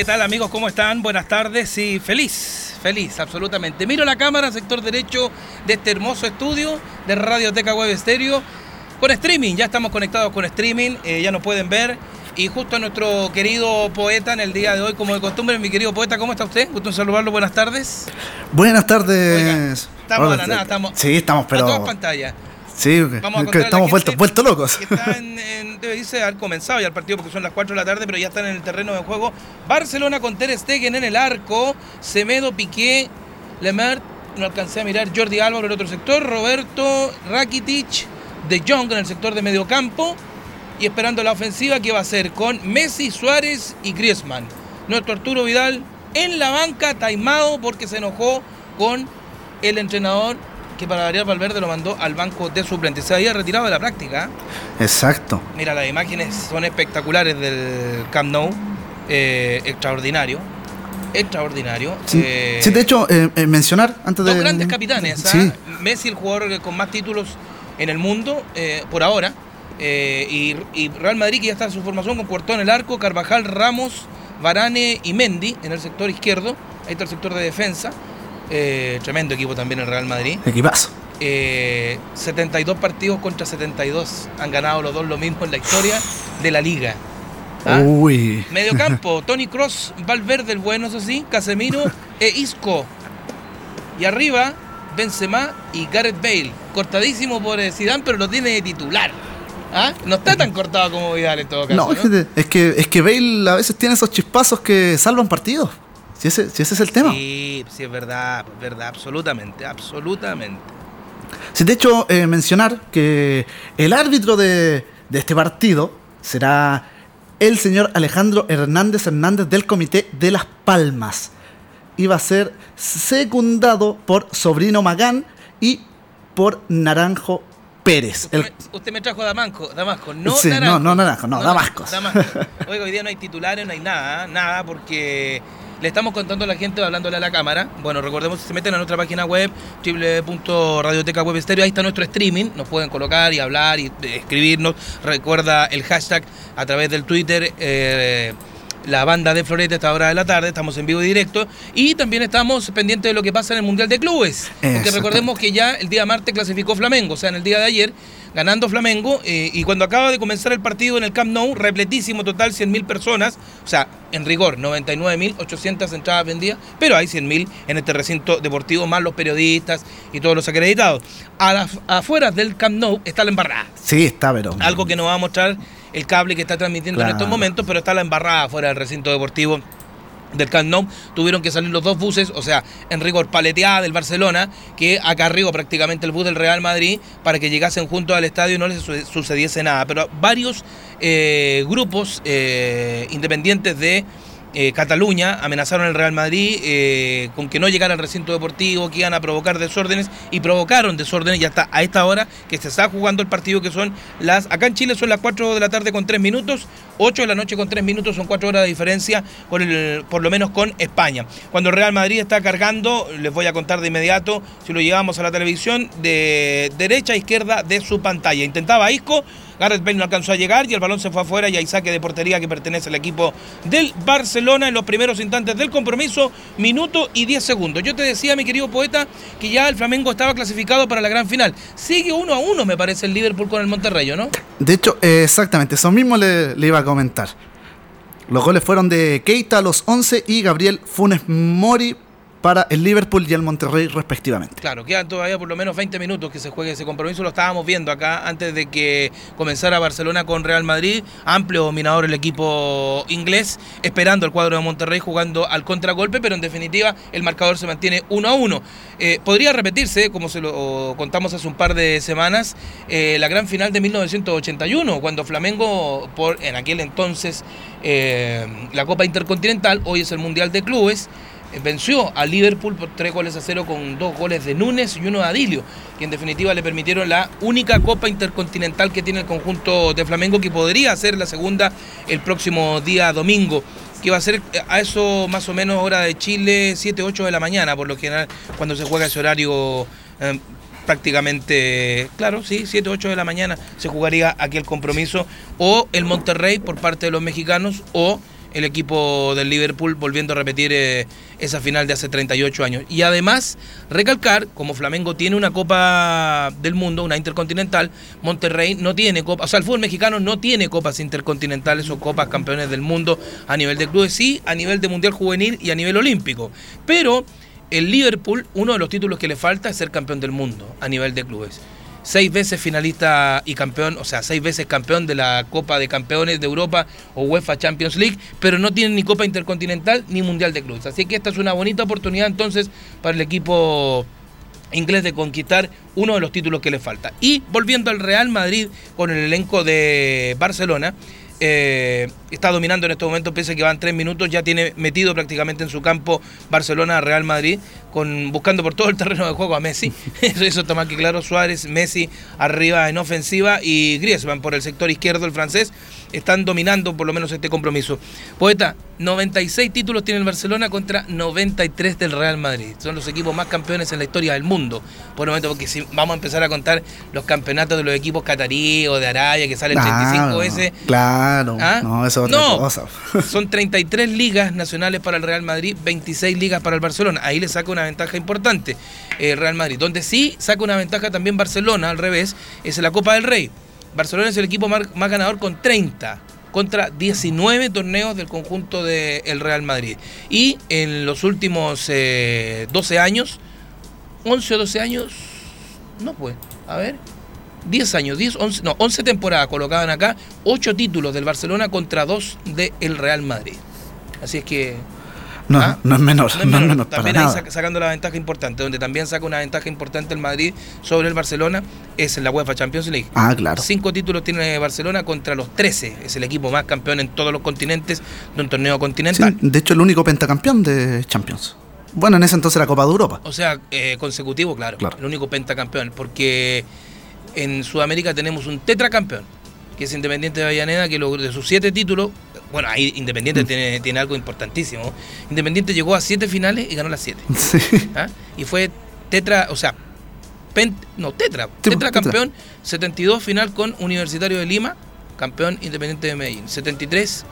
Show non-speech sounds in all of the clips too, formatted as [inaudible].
¿Qué tal amigos? ¿Cómo están? Buenas tardes. Sí, feliz, feliz, absolutamente. Miro la cámara, sector derecho de este hermoso estudio de Radioteca Web Estéreo. Con streaming, ya estamos conectados con streaming, eh, ya nos pueden ver. Y justo a nuestro querido poeta en el día de hoy, como de costumbre, mi querido poeta, ¿cómo está usted? Gusto en saludarlo, buenas tardes. Buenas tardes. estamos a la nada, estamos. Sí, estamos, pero. A todas pantallas. Sí, estamos vueltos, vueltos locos. Que están en, debe irse haber comenzado ya el partido porque son las 4 de la tarde, pero ya están en el terreno de juego. Barcelona con Ter Stegen en el arco, Semedo, Piqué, Lemert, no alcancé a mirar, Jordi Álvaro en el otro sector, Roberto, Rakitic, De Jong en el sector de medio campo y esperando la ofensiva que va a ser con Messi, Suárez y Griezmann. Nuestro Arturo Vidal en la banca, taimado porque se enojó con el entrenador que para variar Valverde lo mandó al banco de suplentes. Se había retirado de la práctica. Exacto. Mira, las imágenes son espectaculares del Camp Nou. Eh, extraordinario. Extraordinario. Sí, eh, de hecho, eh, mencionar antes de. Dos grandes capitanes. Messi, el jugador con más títulos en el mundo, por ahora. Y, Real Madrid, que ya está en su formación con Puerto en el arco, Carvajal, Ramos, Varane y Mendy en el sector izquierdo. Ahí está el sector de defensa. Eh, tremendo equipo también el Real Madrid. Equipazo. 72 eh, partidos contra 72. Han ganado los dos lo mismo en la historia de la liga. ¿Ah? Uy. Medio campo, [laughs] Tony Cross, Valverde el bueno, eso sí, Casemiro e Isco. Y arriba, Benzema y Gareth Bale. Cortadísimo por Zidane, pero lo tiene de titular. ¿Ah? No está tan cortado como Vidal en todo caso. No, Es, que, es que Bale a veces tiene esos chispazos que salvan partidos. Si ese, es el tema. Sí, sí, es verdad, verdad, absolutamente, absolutamente. Sí, de hecho, eh, mencionar que el árbitro de, este partido será el señor Alejandro Hernández Hernández del Comité de Las Palmas. Iba a ser secundado por Sobrino Magán y por Naranjo Pérez. Usted, me, trajo Damasco, Damasco no sí, Naranjo. No, no Naranjo, no, Damasco. Oiga, hoy día no hay titulares, no hay nada, nada, porque le estamos contando a la gente, hablándole a la cámara. Bueno, recordemos que se meten a nuestra página web, www.radiotecawebstereo. Ahí está nuestro streaming. Nos pueden colocar y hablar y eh, escribirnos. Recuerda el hashtag a través del Twitter. Eh, la banda de Florete a esta hora de la tarde, estamos en vivo y directo y también estamos pendientes de lo que pasa en el Mundial de Clubes, porque recordemos que ya el día martes clasificó Flamengo, o sea, en el día de ayer ganando Flamengo eh, y cuando acaba de comenzar el partido en el Camp Nou, repletísimo total, 100.000 personas, o sea, en rigor, 99.800 entradas vendidas, pero hay 100.000 en este recinto deportivo, más los periodistas y todos los acreditados. A las afueras del Camp Nou está la embarrada. Sí, está, pero... Algo que nos va a mostrar el cable que está transmitiendo en estos momentos, pero está la embarrada afuera del recinto deportivo del Camp Nou, tuvieron que salir los dos buses, o sea, en rigor paleteada del Barcelona, que acarrió prácticamente el bus del Real Madrid para que llegasen juntos al estadio y no les sucediese nada. Pero varios eh, grupos eh, independientes de eh, Cataluña amenazaron al Real Madrid eh, con que no llegara al recinto deportivo, que iban a provocar desórdenes y provocaron desórdenes y hasta a esta hora que se está jugando el partido que son las, acá en Chile son las 4 de la tarde con 3 minutos, 8 de la noche con 3 minutos, son 4 horas de diferencia con por lo menos con España. Cuando el Real Madrid está cargando, les voy a contar de inmediato, si lo llevamos a la televisión, de derecha a izquierda de su pantalla. Intentaba Isco, Gareth Bale no alcanzó a llegar y el balón se fue afuera y hay saque de portería que pertenece al equipo del Barcelona en los primeros instantes del compromiso, minuto y 10 segundos. Yo te decía, mi querido poeta, que ya el Flamengo estaba clasificado para la gran final. Sigue uno a uno, me parece, el Liverpool con el Monterrey, ¿no? De hecho, exactamente, eso mismo le, iba a comentar. Los goles fueron de Keita a los 11 y Gabriel Funes Mori para el Liverpool y el Monterrey respectivamente. Claro, quedan todavía por lo menos 20 minutos que se juegue ese compromiso. Lo estábamos viendo acá antes de que comenzara Barcelona con Real Madrid. Amplio dominador el equipo inglés, esperando el cuadro de Monterrey jugando al contragolpe, pero en definitiva el marcador se mantiene 1 a 1. Eh, podría repetirse, como se lo contamos hace un par de semanas, eh, la gran final de 1981, cuando Flamengo, por en aquel entonces eh, la Copa Intercontinental, hoy es el Mundial de Clubes, venció a Liverpool por tres goles a cero con dos goles de Núñez y uno de Adilio, que en definitiva le permitieron la única Copa Intercontinental que tiene el conjunto de Flamengo, que podría ser la segunda el próximo día domingo que va a ser a eso más o menos hora de Chile, 7, 8 de la mañana, por lo general, cuando se juega ese horario eh, prácticamente, claro, sí, 7, 8 de la mañana se jugaría aquel compromiso, o el Monterrey por parte de los mexicanos, o el equipo del Liverpool volviendo a repetir eh, esa final de hace 38 años. Y además, recalcar, como Flamengo tiene una Copa del Mundo, una Intercontinental, Monterrey no tiene Copa, o sea, el fútbol mexicano no tiene Copas Intercontinentales o Copas Campeones del Mundo a nivel de clubes, sí, a nivel de Mundial Juvenil y a nivel olímpico. Pero el Liverpool, uno de los títulos que le falta es ser campeón del mundo a nivel de clubes seis veces finalista y campeón, o sea, seis veces campeón de la Copa de Campeones de Europa o UEFA Champions League, pero no tienen ni Copa Intercontinental ni Mundial de Clubes. Así que esta es una bonita oportunidad entonces para el equipo inglés de conquistar uno de los títulos que le falta. Y volviendo al Real Madrid con el elenco de Barcelona, eh, está dominando en este momento, pese que van tres minutos, ya tiene metido prácticamente en su campo Barcelona, Real Madrid, con, buscando por todo el terreno de juego a Messi. [laughs] eso, eso está más que claro, Suárez, Messi arriba en ofensiva y Griezmann por el sector izquierdo, el francés, están dominando por lo menos este compromiso. Poeta, 96 títulos tiene el Barcelona contra 93 del Real Madrid. Son los equipos más campeones en la historia del mundo. Por el momento, porque si vamos a empezar a contar los campeonatos de los equipos catarí o de Arabia, que salen 35 veces. Claro, ¿Ah? no, eso es otra No, cosa. [laughs] son 33 ligas nacionales para el Real Madrid, 26 ligas para el Barcelona. Ahí le saca una ventaja importante el Real Madrid. Donde sí saca una ventaja también Barcelona, al revés, es la Copa del Rey. Barcelona es el equipo más, más ganador con 30 contra 19 torneos del conjunto del Real Madrid. Y en los últimos eh, 12 años, 11 o 12 años, no pues, a ver, 10 años, 10, 11, no, 11 temporadas colocaban acá, 8 títulos del Barcelona contra 2 del Real Madrid. Así es que No, ¿Ah? no es menor, no es no es menor. menor para también ahí nada. saca- sacando la ventaja importante, donde también saca una ventaja importante el Madrid sobre el Barcelona, es en la UEFA Champions League. Ah, claro. Cinco títulos tiene Barcelona contra los 13. Es el equipo más campeón en todos los continentes de un torneo Sí, continental. de hecho, el único pentacampeón de Champions. Bueno, en ese entonces la Copa de Europa. O sea, eh, consecutivo, claro, Claro. El único pentacampeón. Porque en Sudamérica tenemos un tetracampeón, que es Independiente de Avellaneda, que logró de sus siete títulos. Bueno, ahí Independiente Mm. tiene, tiene algo importantísimo. Independiente llegó a siete finales y ganó las siete. [laughs] Sí. ¿ah? Y fue tetra, o sea, pen- no, tetra, Sí, tetra tetra. campeón, 72 final con Universitario de Lima, campeón Independiente de Medellín, 73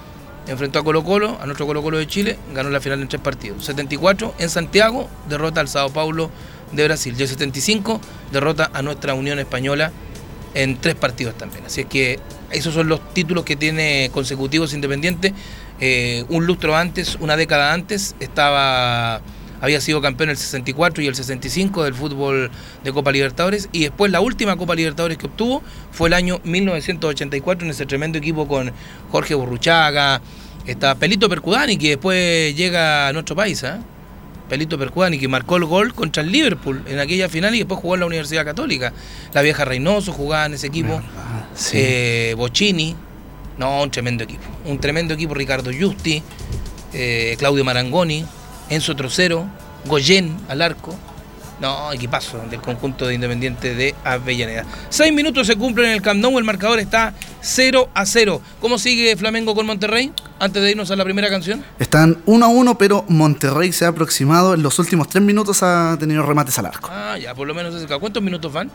enfrentó a Colo Colo, a nuestro Colo Colo de Chile, ganó la final en tres partidos, 74 en Santiago, derrota al Sao Paulo de Brasil, y el 75 derrota a nuestra Unión Española en tres partidos también, así es que esos son los títulos que tiene consecutivos Independiente, Eh, un lustro antes, una década antes, estaba había sido campeón el 64 y el 65 del fútbol de Copa Libertadores. Y después la última Copa Libertadores que obtuvo fue el año 1984 en ese tremendo equipo con Jorge Burruchaga, está Pelito Percudani que después llega a nuestro país, ¿ah? Pelito Percudani que marcó el gol contra el Liverpool en aquella final y después jugó en la Universidad Católica. La vieja Reynoso jugaba en ese equipo. Ah, sí. Eh, Bocini, no, un tremendo equipo. Un tremendo equipo, Ricardo Justi, eh, Claudio Marangoni, Enzo Trocero, Goyen al arco. No, equipazo del conjunto de Independiente de Avellaneda. Seis minutos se cumplen en el Camp Nou, el marcador está 0 a 0. ¿Cómo sigue Flamengo con Monterrey? Antes de irnos a la primera canción. Están 1 a 1, pero Monterrey se ha aproximado. En los últimos 3 minutos ha tenido remates al arco. Ah, ya, por lo menos ese- ¿Cuántos minutos van?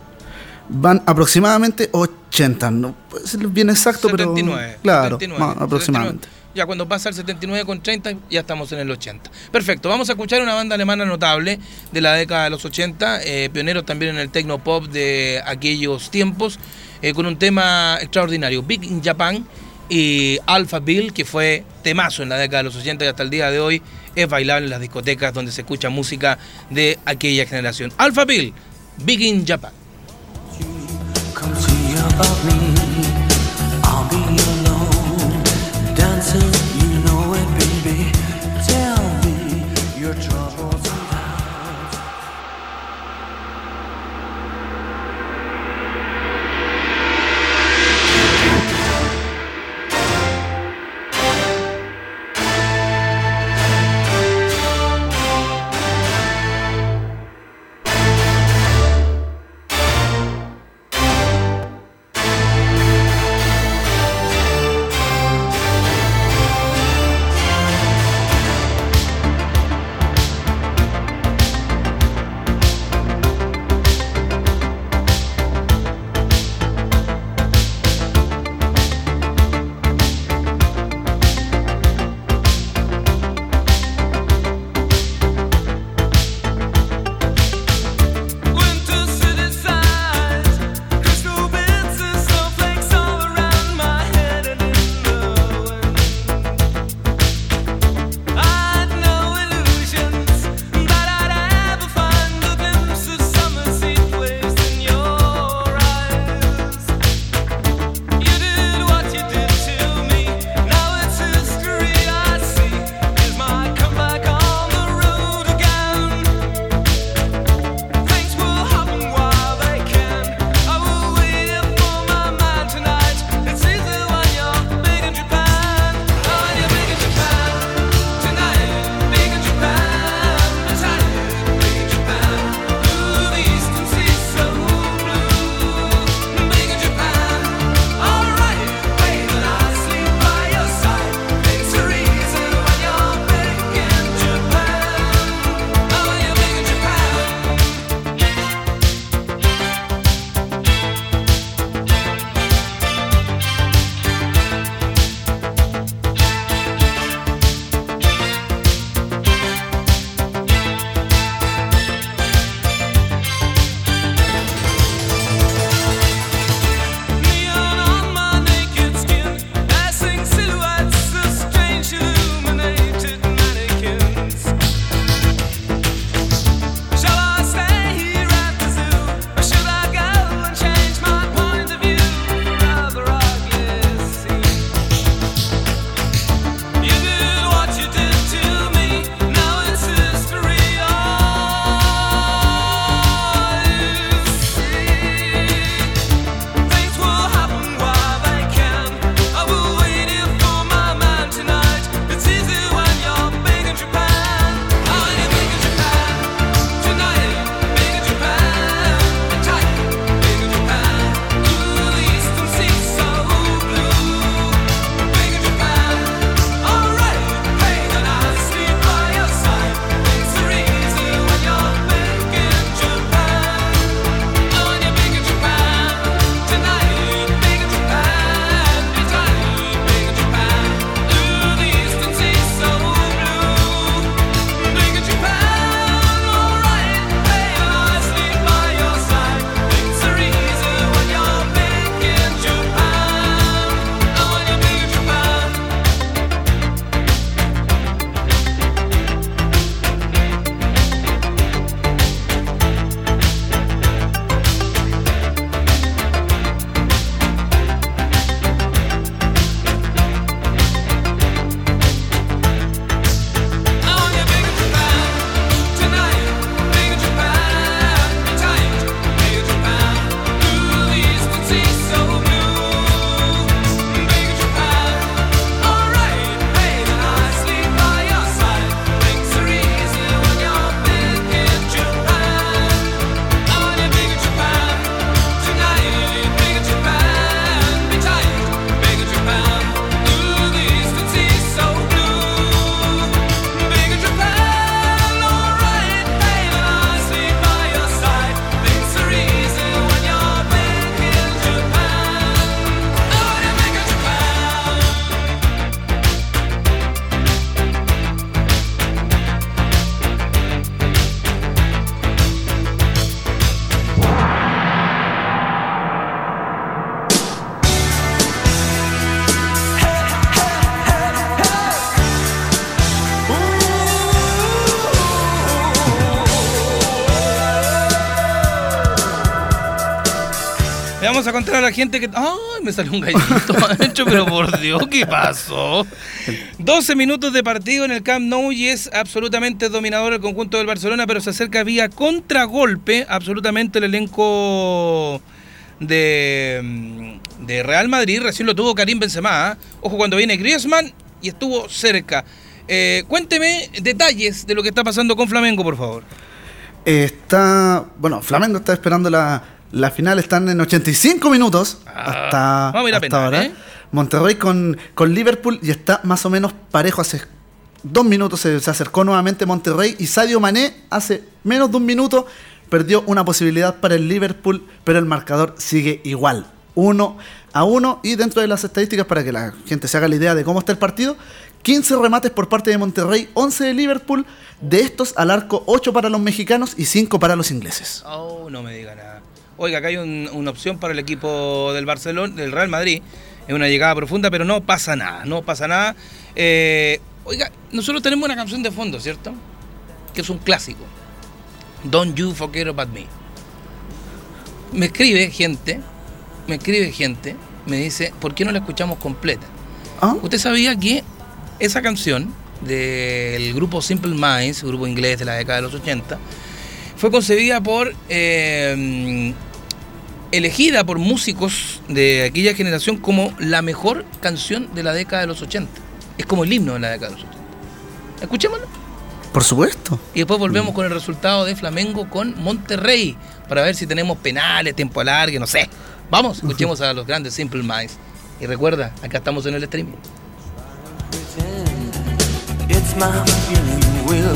Van aproximadamente 80. No puede ser bien exacto, 79. pero. Claro, 79, más aproximadamente. 79. Ya cuando pasa el 79 con 30, ya estamos en el 80. Perfecto, vamos a escuchar una banda alemana notable de la década de los 80, eh, pioneros también en el techno pop de aquellos tiempos, eh, con un tema extraordinario, Big in Japan y Alpha Bill, que fue temazo en la década de los 80 y hasta el día de hoy es bailable en las discotecas donde se escucha música de aquella generación. Alpha Bill, Big in Japan. Come to vamos a contar a la gente que. ¡Ay! Me salió un gallito [laughs] adentro, pero por Dios, ¿qué pasó? 12 minutos de partido en el Camp Nou y es absolutamente dominador el conjunto del Barcelona, pero se acerca vía contragolpe absolutamente el elenco de, mm, de Real Madrid. Recién lo tuvo Karim Benzema. ¿ah? Ojo cuando viene Griezmann y estuvo cerca. Eh, cuénteme detalles de lo que está pasando con Flamengo, por favor. Está. Bueno, Flamengo está esperando la, la final. Están en 85 minutos. Ah, hasta vamos a ir a hasta penal, ahora. ¿eh? Monterrey con, con Liverpool y está más o menos parejo. Hace dos minutos se, se acercó nuevamente Monterrey y Sadio Mané hace menos de un minuto perdió una posibilidad para el Liverpool, pero el marcador sigue igual. 1 a 1 y dentro de las estadísticas para que la gente se haga la idea de cómo está el partido, 15 remates por parte de Monterrey, 11 de Liverpool, de estos al arco 8 para los mexicanos y 5 para los ingleses. Oh, no me diga nada. Oiga, acá hay un- una opción para el equipo del Barcelona, del Real Madrid. Es una llegada profunda, pero no pasa nada, no pasa nada. Eh, oiga, nosotros tenemos una canción de fondo, ¿cierto? Que es un clásico. Don't You Forget About Me. Me escribe gente, me escribe gente, me dice, ¿por qué no la escuchamos completa? ¿Ah? ¿Usted sabía que esa canción del grupo Simple Minds, grupo inglés de la década de los 80, fue concebida por. eh, elegida por músicos de aquella generación como la mejor canción de la década de los 80? Es como el himno de la década de los 80. Escuchémoslo. Por supuesto. Y después volvemos con el resultado de Flamengo con Monterrey para ver si tenemos penales, tiempo alargue, no sé. Vamos, escuchemos a los grandes Simple Minds. Y recuerda, acá estamos en el streaming. it's my feeling will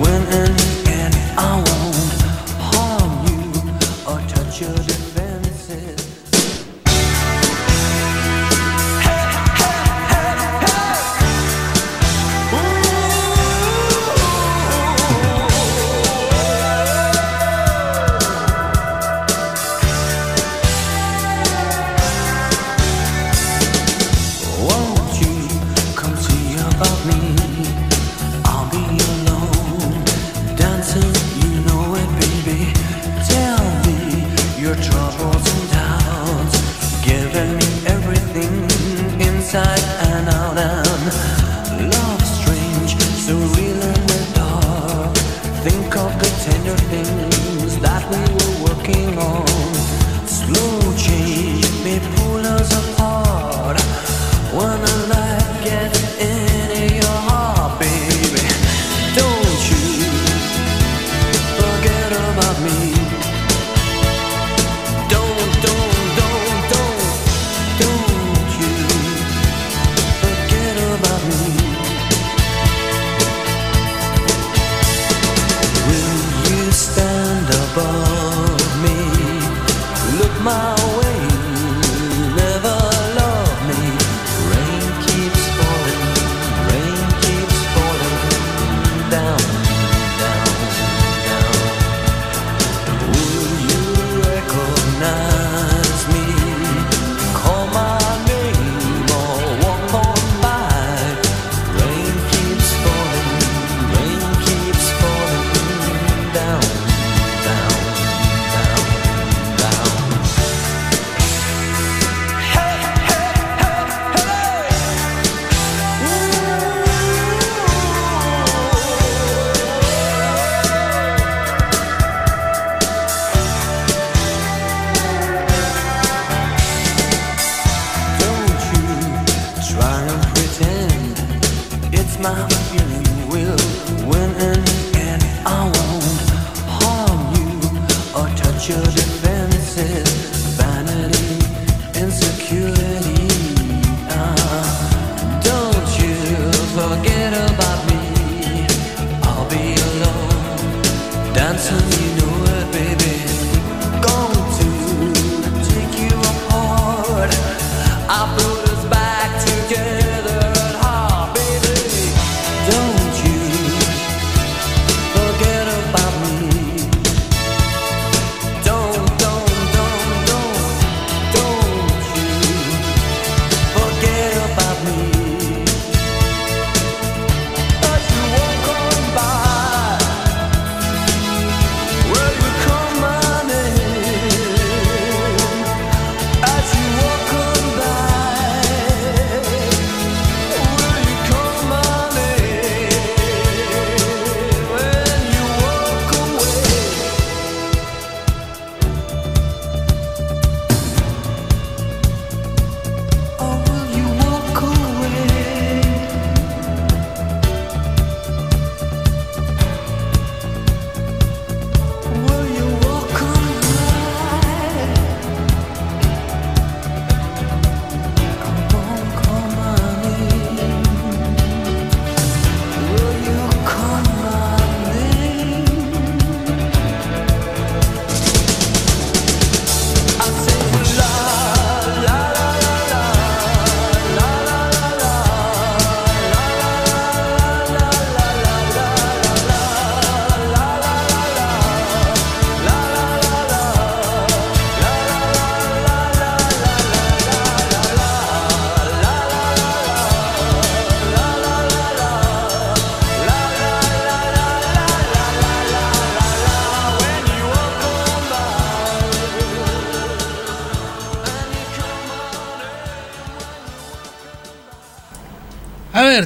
win and again I won't harm you should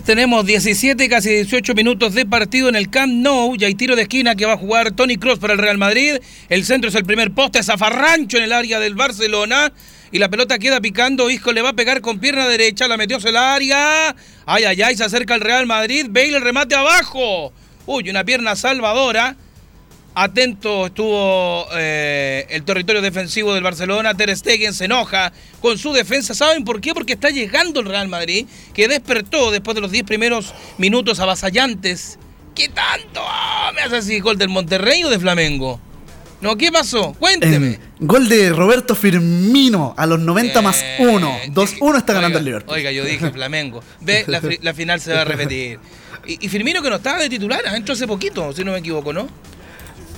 tenemos 17, casi 18 minutos de partido en el Camp Nou. Y hay tiro de esquina que va a jugar Tony Cross para el Real Madrid. El centro es el primer poste, zafarrancho en el área del Barcelona. Y la pelota queda picando. Isco le va a pegar con pierna derecha. La metió hacia el área. Ay, ay, ay. Se acerca el Real Madrid. Bale el remate abajo. Uy, una pierna salvadora. Atento estuvo eh, el territorio defensivo del Barcelona. Ter Stegen se enoja con su defensa. ¿Saben por qué? Porque está llegando el Real Madrid, que despertó después de los 10 primeros minutos avasallantes. ¿Qué tanto? Ah, ¿Me hace así gol del Monterrey o de Flamengo? No, ¿qué pasó? Cuénteme. Eh, gol de Roberto Firmino a los 90 más Eh, 1. 2-1 está ganando oiga, el Liverpool. Oiga, yo dije Flamengo. Ve, la final se va a repetir. [laughs] Y, y Firmino que no estaba de titular, entró hace poquito, si no me equivoco, ¿no?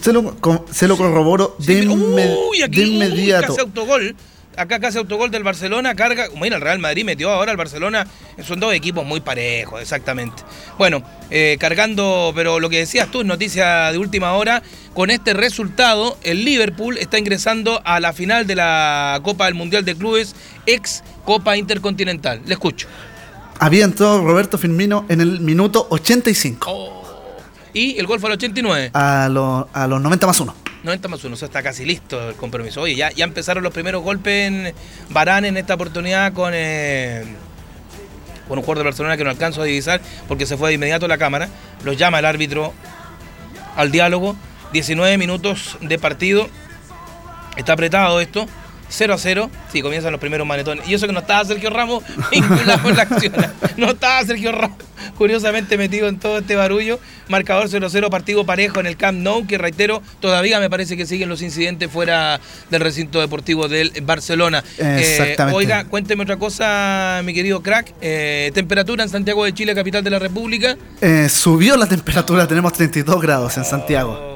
Se lo, se lo corroboro de, Sí, inme- uy, aquí, de uy, inmediato. casi autogol. Acá casi autogol del Barcelona, carga. Mira, el Real Madrid metió ahora al Barcelona. Son dos equipos muy parejos, exactamente. Bueno, eh, cargando, pero lo que decías tú, noticia de última hora. Con este resultado, el Liverpool está ingresando a la final de la Copa del Mundial de Clubes, ex Copa Intercontinental. Le escucho. Había entrado Roberto Firmino en el minuto 85. Oh. Y el gol fue al 89. A, los- a los 90 más 1. 90 más 1, o sea, está casi listo el compromiso. Oye, ya, ya empezaron los primeros golpes en Barán en esta oportunidad con, eh, con un jugador de Barcelona que no alcanzo a divisar porque se fue de inmediato a la cámara. Los llama el árbitro al diálogo. 19 minutos de partido. Está apretado esto. 0 a 0. Sí, comienzan los primeros manetones. Y eso que no estaba Sergio Ramos [laughs] vinculado en la acción. No estaba Sergio Ramos, curiosamente metido en todo este barullo. Marcador 0 a 0, partido parejo en el Camp Nou, que reitero, todavía me parece que siguen los incidentes fuera del recinto deportivo del Barcelona. Eh, Exactamente. oiga, cuénteme otra cosa, mi querido crack. Eh, temperatura en Santiago de Chile, capital de la República. Eh, subió la temperatura, tenemos 32 grados en Santiago.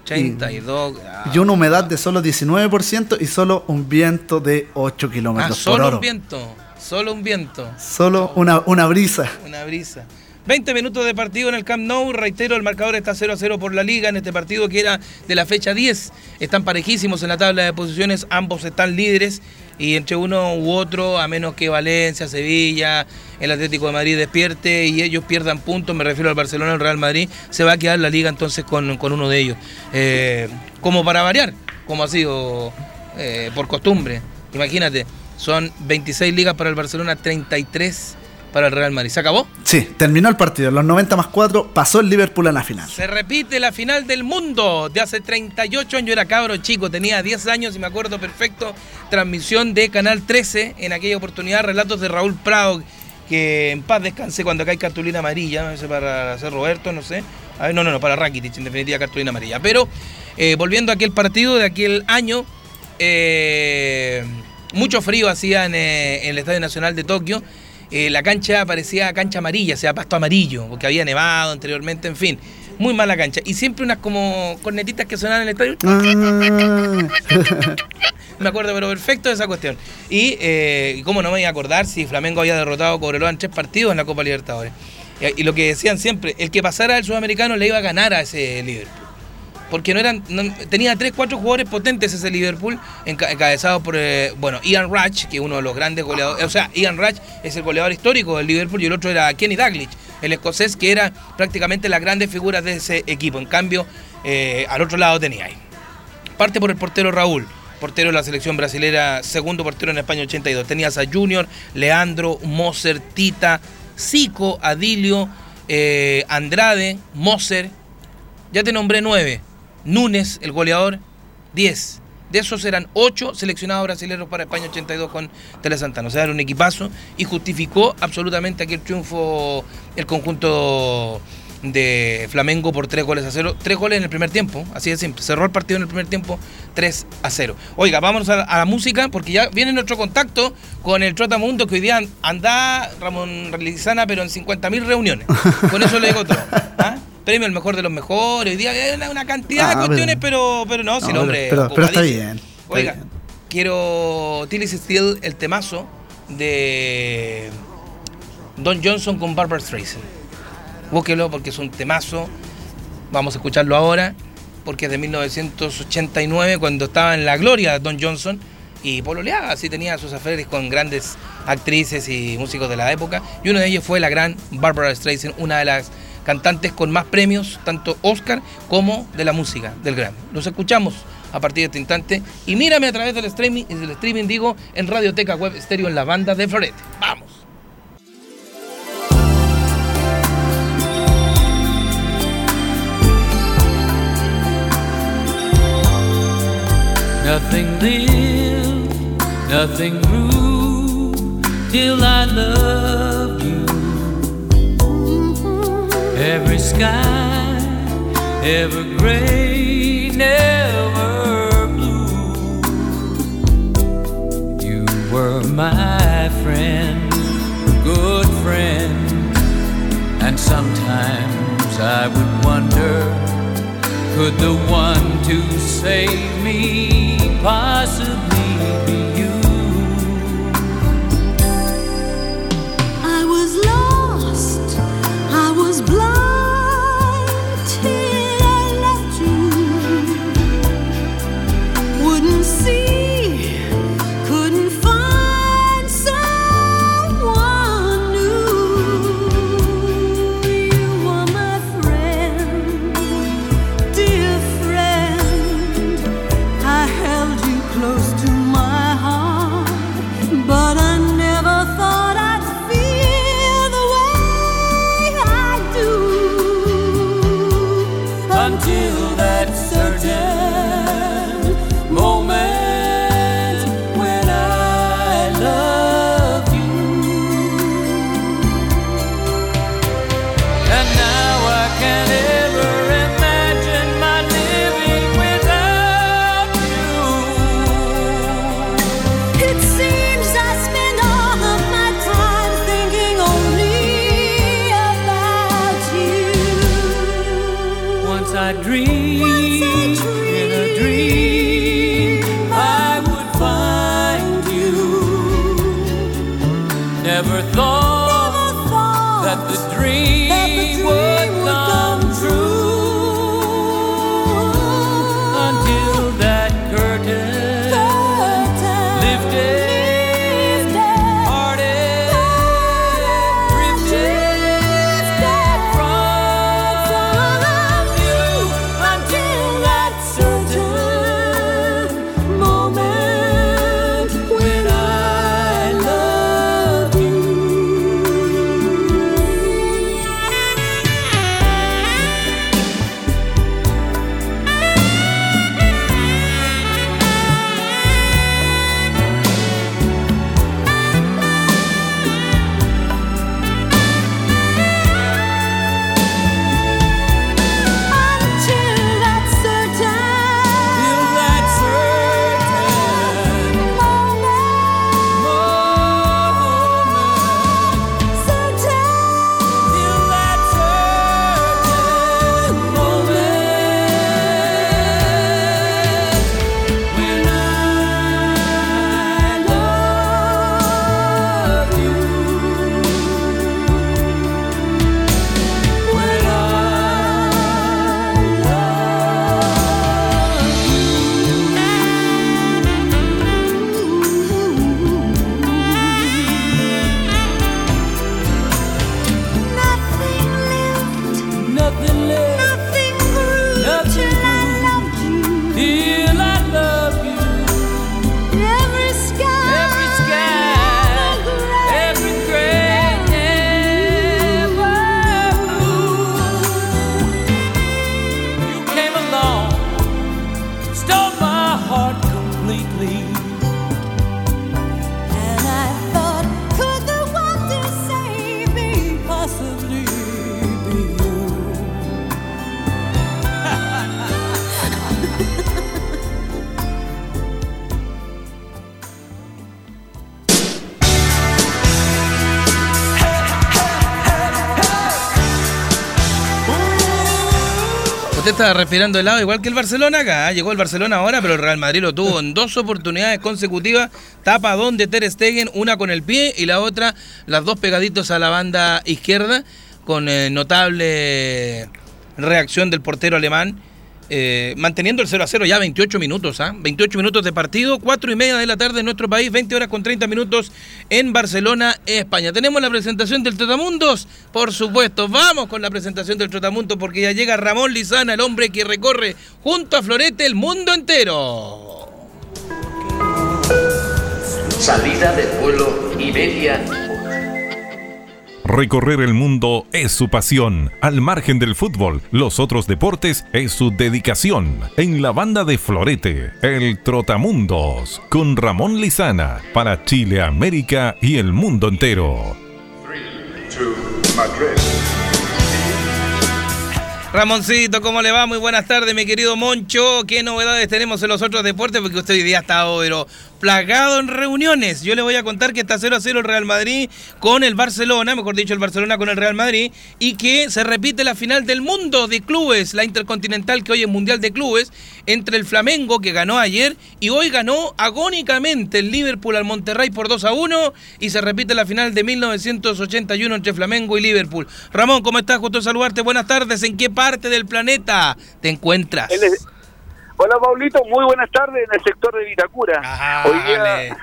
Oh, 82. ah. Y una humedad de solo 19% y solo un viento de 8 Ah, kilómetros por solo hora. un viento. Solo un viento. Solo una, una brisa. Una brisa. 20 minutos de partido en el Camp Nou. Reitero, el marcador está 0 a 0 por la liga en este partido que era de la fecha 10. Están parejísimos en la tabla de posiciones. Ambos están líderes. Y entre uno u otro, a menos que Valencia, Sevilla, el Atlético de Madrid despierte y ellos pierdan puntos, me refiero al Barcelona, al Real Madrid, se va a quedar la liga entonces con, con uno de ellos. Eh, como para variar, como ha sido eh, por costumbre. Imagínate, son 26 ligas para el Barcelona, 33 para el Real Madrid. ¿Se acabó? Sí, terminó el partido. Los 90 más 4 pasó el Liverpool a la final. Se repite la final del mundo de hace 38 años. Era cabro chico, tenía 10 años y me acuerdo perfecto. Transmisión de Canal 13 en aquella oportunidad. Relatos de Raúl Prado, que en paz descanse cuando acá hay cartulina amarilla. No sé, para hacer Roberto, no sé. A ver, no, no, no, para Rakitic, en definitiva cartulina amarilla. Pero eh, volviendo a aquel partido de aquel año, eh, mucho frío hacía en, eh, en el Estadio Nacional de Tokio. Eh, la cancha parecía cancha amarilla, o sea, pasto amarillo, porque había nevado anteriormente, en fin. Muy mala cancha. Y siempre unas como cornetitas que sonaban en el estadio. Ah, [laughs] Me acuerdo, pero perfecto de esa cuestión. Y, eh, cómo no me voy a acordar si Flamengo había derrotado a Cobreloa en tres partidos en la Copa Libertadores. Y, y lo que decían siempre, el que pasara al sudamericano le iba a ganar a ese Liverpool. Porque no eran, no- tenía tres, cuatro jugadores potentes ese Liverpool, enca- encabezado por, eh, bueno, Ian Rush, que es uno de los grandes goleadores, o sea, Ian Rush es el goleador histórico del Liverpool y el otro era Kenny Dalglish, el escocés que era prácticamente las grandes figuras de ese equipo. En cambio, eh, al otro lado tenía ahí. Parte por el portero Raúl, portero de la selección brasilera, segundo portero en España 82. Tenías a Junior, Leandro, Moser, Tita, Zico, Adilio, eh, Andrade, Moser. Ya te nombré nueve. Núñez, el goleador, 10. De esos eran 8 seleccionados brasileños para España 82 con Tele Santana. O sea, era un equipazo y justificó absolutamente aquel triunfo el conjunto de Flamengo por 3 goles a 0. 3 goles en el primer tiempo, así de simple. Cerró el partido en el primer tiempo 3 a 0. Oiga, vámonos a, a la música porque ya viene nuestro contacto con el Trotamundo que hoy día anda Ramón Lizana, pero en 50.000 reuniones. Con eso le digo todo. ¿ah? Premio el mejor de los mejores. Hoy día hay una, una cantidad de Ah, cuestiones, pero, pero no, si No, el hombre. pero- pero está bien, está Oiga, bien. quiero Tillis Steel, el temazo de Don Johnson con Barbara Streisand. Búsquelo porque es un temazo. Vamos a escucharlo ahora porque es de 1989 cuando estaba en la gloria Don Johnson y pololeaba, así tenía sus aferes con grandes actrices y músicos de la época. Y uno de ellos fue la gran Barbara Streisand, una de las cantantes con más premios, tanto Oscar como de la música, del Grammy. Los escuchamos a partir de este instante y mírame a través del streaming, del streaming digo, en Radioteca Web Estéreo en la banda de Florete. ¡Vamos! Nothing lived, nothing grew till I loved you. Every sky, ever gray, never blue. You were my friend, good friend, and sometimes I would wonder. Could the one to save me possibly be Está respirando helado igual que el Barcelona acá. ¿eh? Llegó el Barcelona ahora, pero el Real Madrid lo tuvo en dos oportunidades consecutivas. Tapa donde Ter Stegen, una con el pie y la otra, las dos pegaditos a la banda izquierda, con eh, notable reacción del portero alemán eh, manteniendo el 0 a 0 ya 28 minutos, ¿ah? 28 minutos de partido, 4 y media de la tarde en nuestro país, 20 horas con 30 minutos en Barcelona, España. ¿Tenemos la presentación del Trotamundos? Por supuesto, vamos con la presentación del Trotamundos porque ya llega Ramón Lizana, el hombre que recorre junto a Florete el mundo entero. Salida del vuelo Iberia Recorrer el mundo es su pasión. Al margen del fútbol, los otros deportes es su dedicación. En la banda de Florete, el Trotamundos, con Ramón Lizana, para Chile, América y el mundo entero. Ramoncito, ¿cómo le va? Muy buenas tardes, mi querido Moncho. ¿Qué novedades tenemos en los otros deportes? Porque usted hoy día ha estado pero, plagado en reuniones. Yo le voy a contar que está 0 a 0 el Real Madrid con el Barcelona, mejor dicho, el Barcelona con el Real Madrid, y que se repite la final del mundo de clubes, la Intercontinental que hoy es Mundial de Clubes, entre el Flamengo que ganó ayer y hoy ganó agónicamente el Liverpool al Monterrey por 2 a 1 y se repite la final de 1981 entre Flamengo y Liverpool. Ramón, ¿cómo estás? Gusto saludarte. Buenas tardes. ¿En qué parte del planeta te encuentras? Es- Hola Paulito, muy buenas tardes en el sector de Vitacura. Ajá, Hoy día- vale.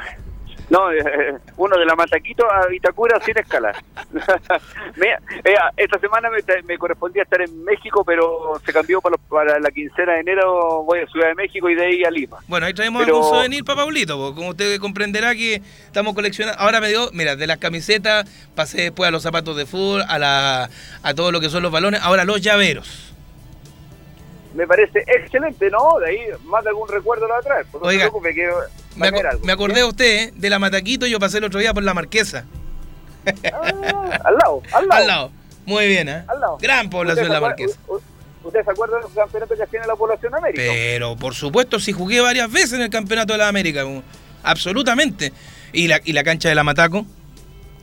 no, eh, uno de la Mataquito a Vitacura sin escala. [laughs] Mira, eh, esta semana me, me correspondía estar en México, pero se cambió para, los- para la quincena de enero, voy a Ciudad de México y de ahí a Lima. Bueno, ahí traemos Pero- algún souvenir para Pablito, po. como usted comprenderá que estamos coleccionando. Ahora me dio, mira, de las camisetas pasé después a los zapatos de fútbol, a la a todo lo que son los balones, ahora los llaveros. Me parece excelente, ¿no? De ahí más de algún recuerdo lo va a traer. pues no Oiga, se preocupe que Me, a caer aco- algo. me acordé de usted, ¿eh? de la Mataquito, yo pasé el otro día por la Marquesa, Ah, al lado, al lado. [laughs] al lado. Muy bien, ¿eh? Al lado. Gran población ¿Usted la Marquesa. ¿Usted se acuerda de los campeonatos que tiene la población de América? Pero por supuesto, sí jugué varias veces en el Campeonato de la América, absolutamente. Y la, y la cancha de la Mataco,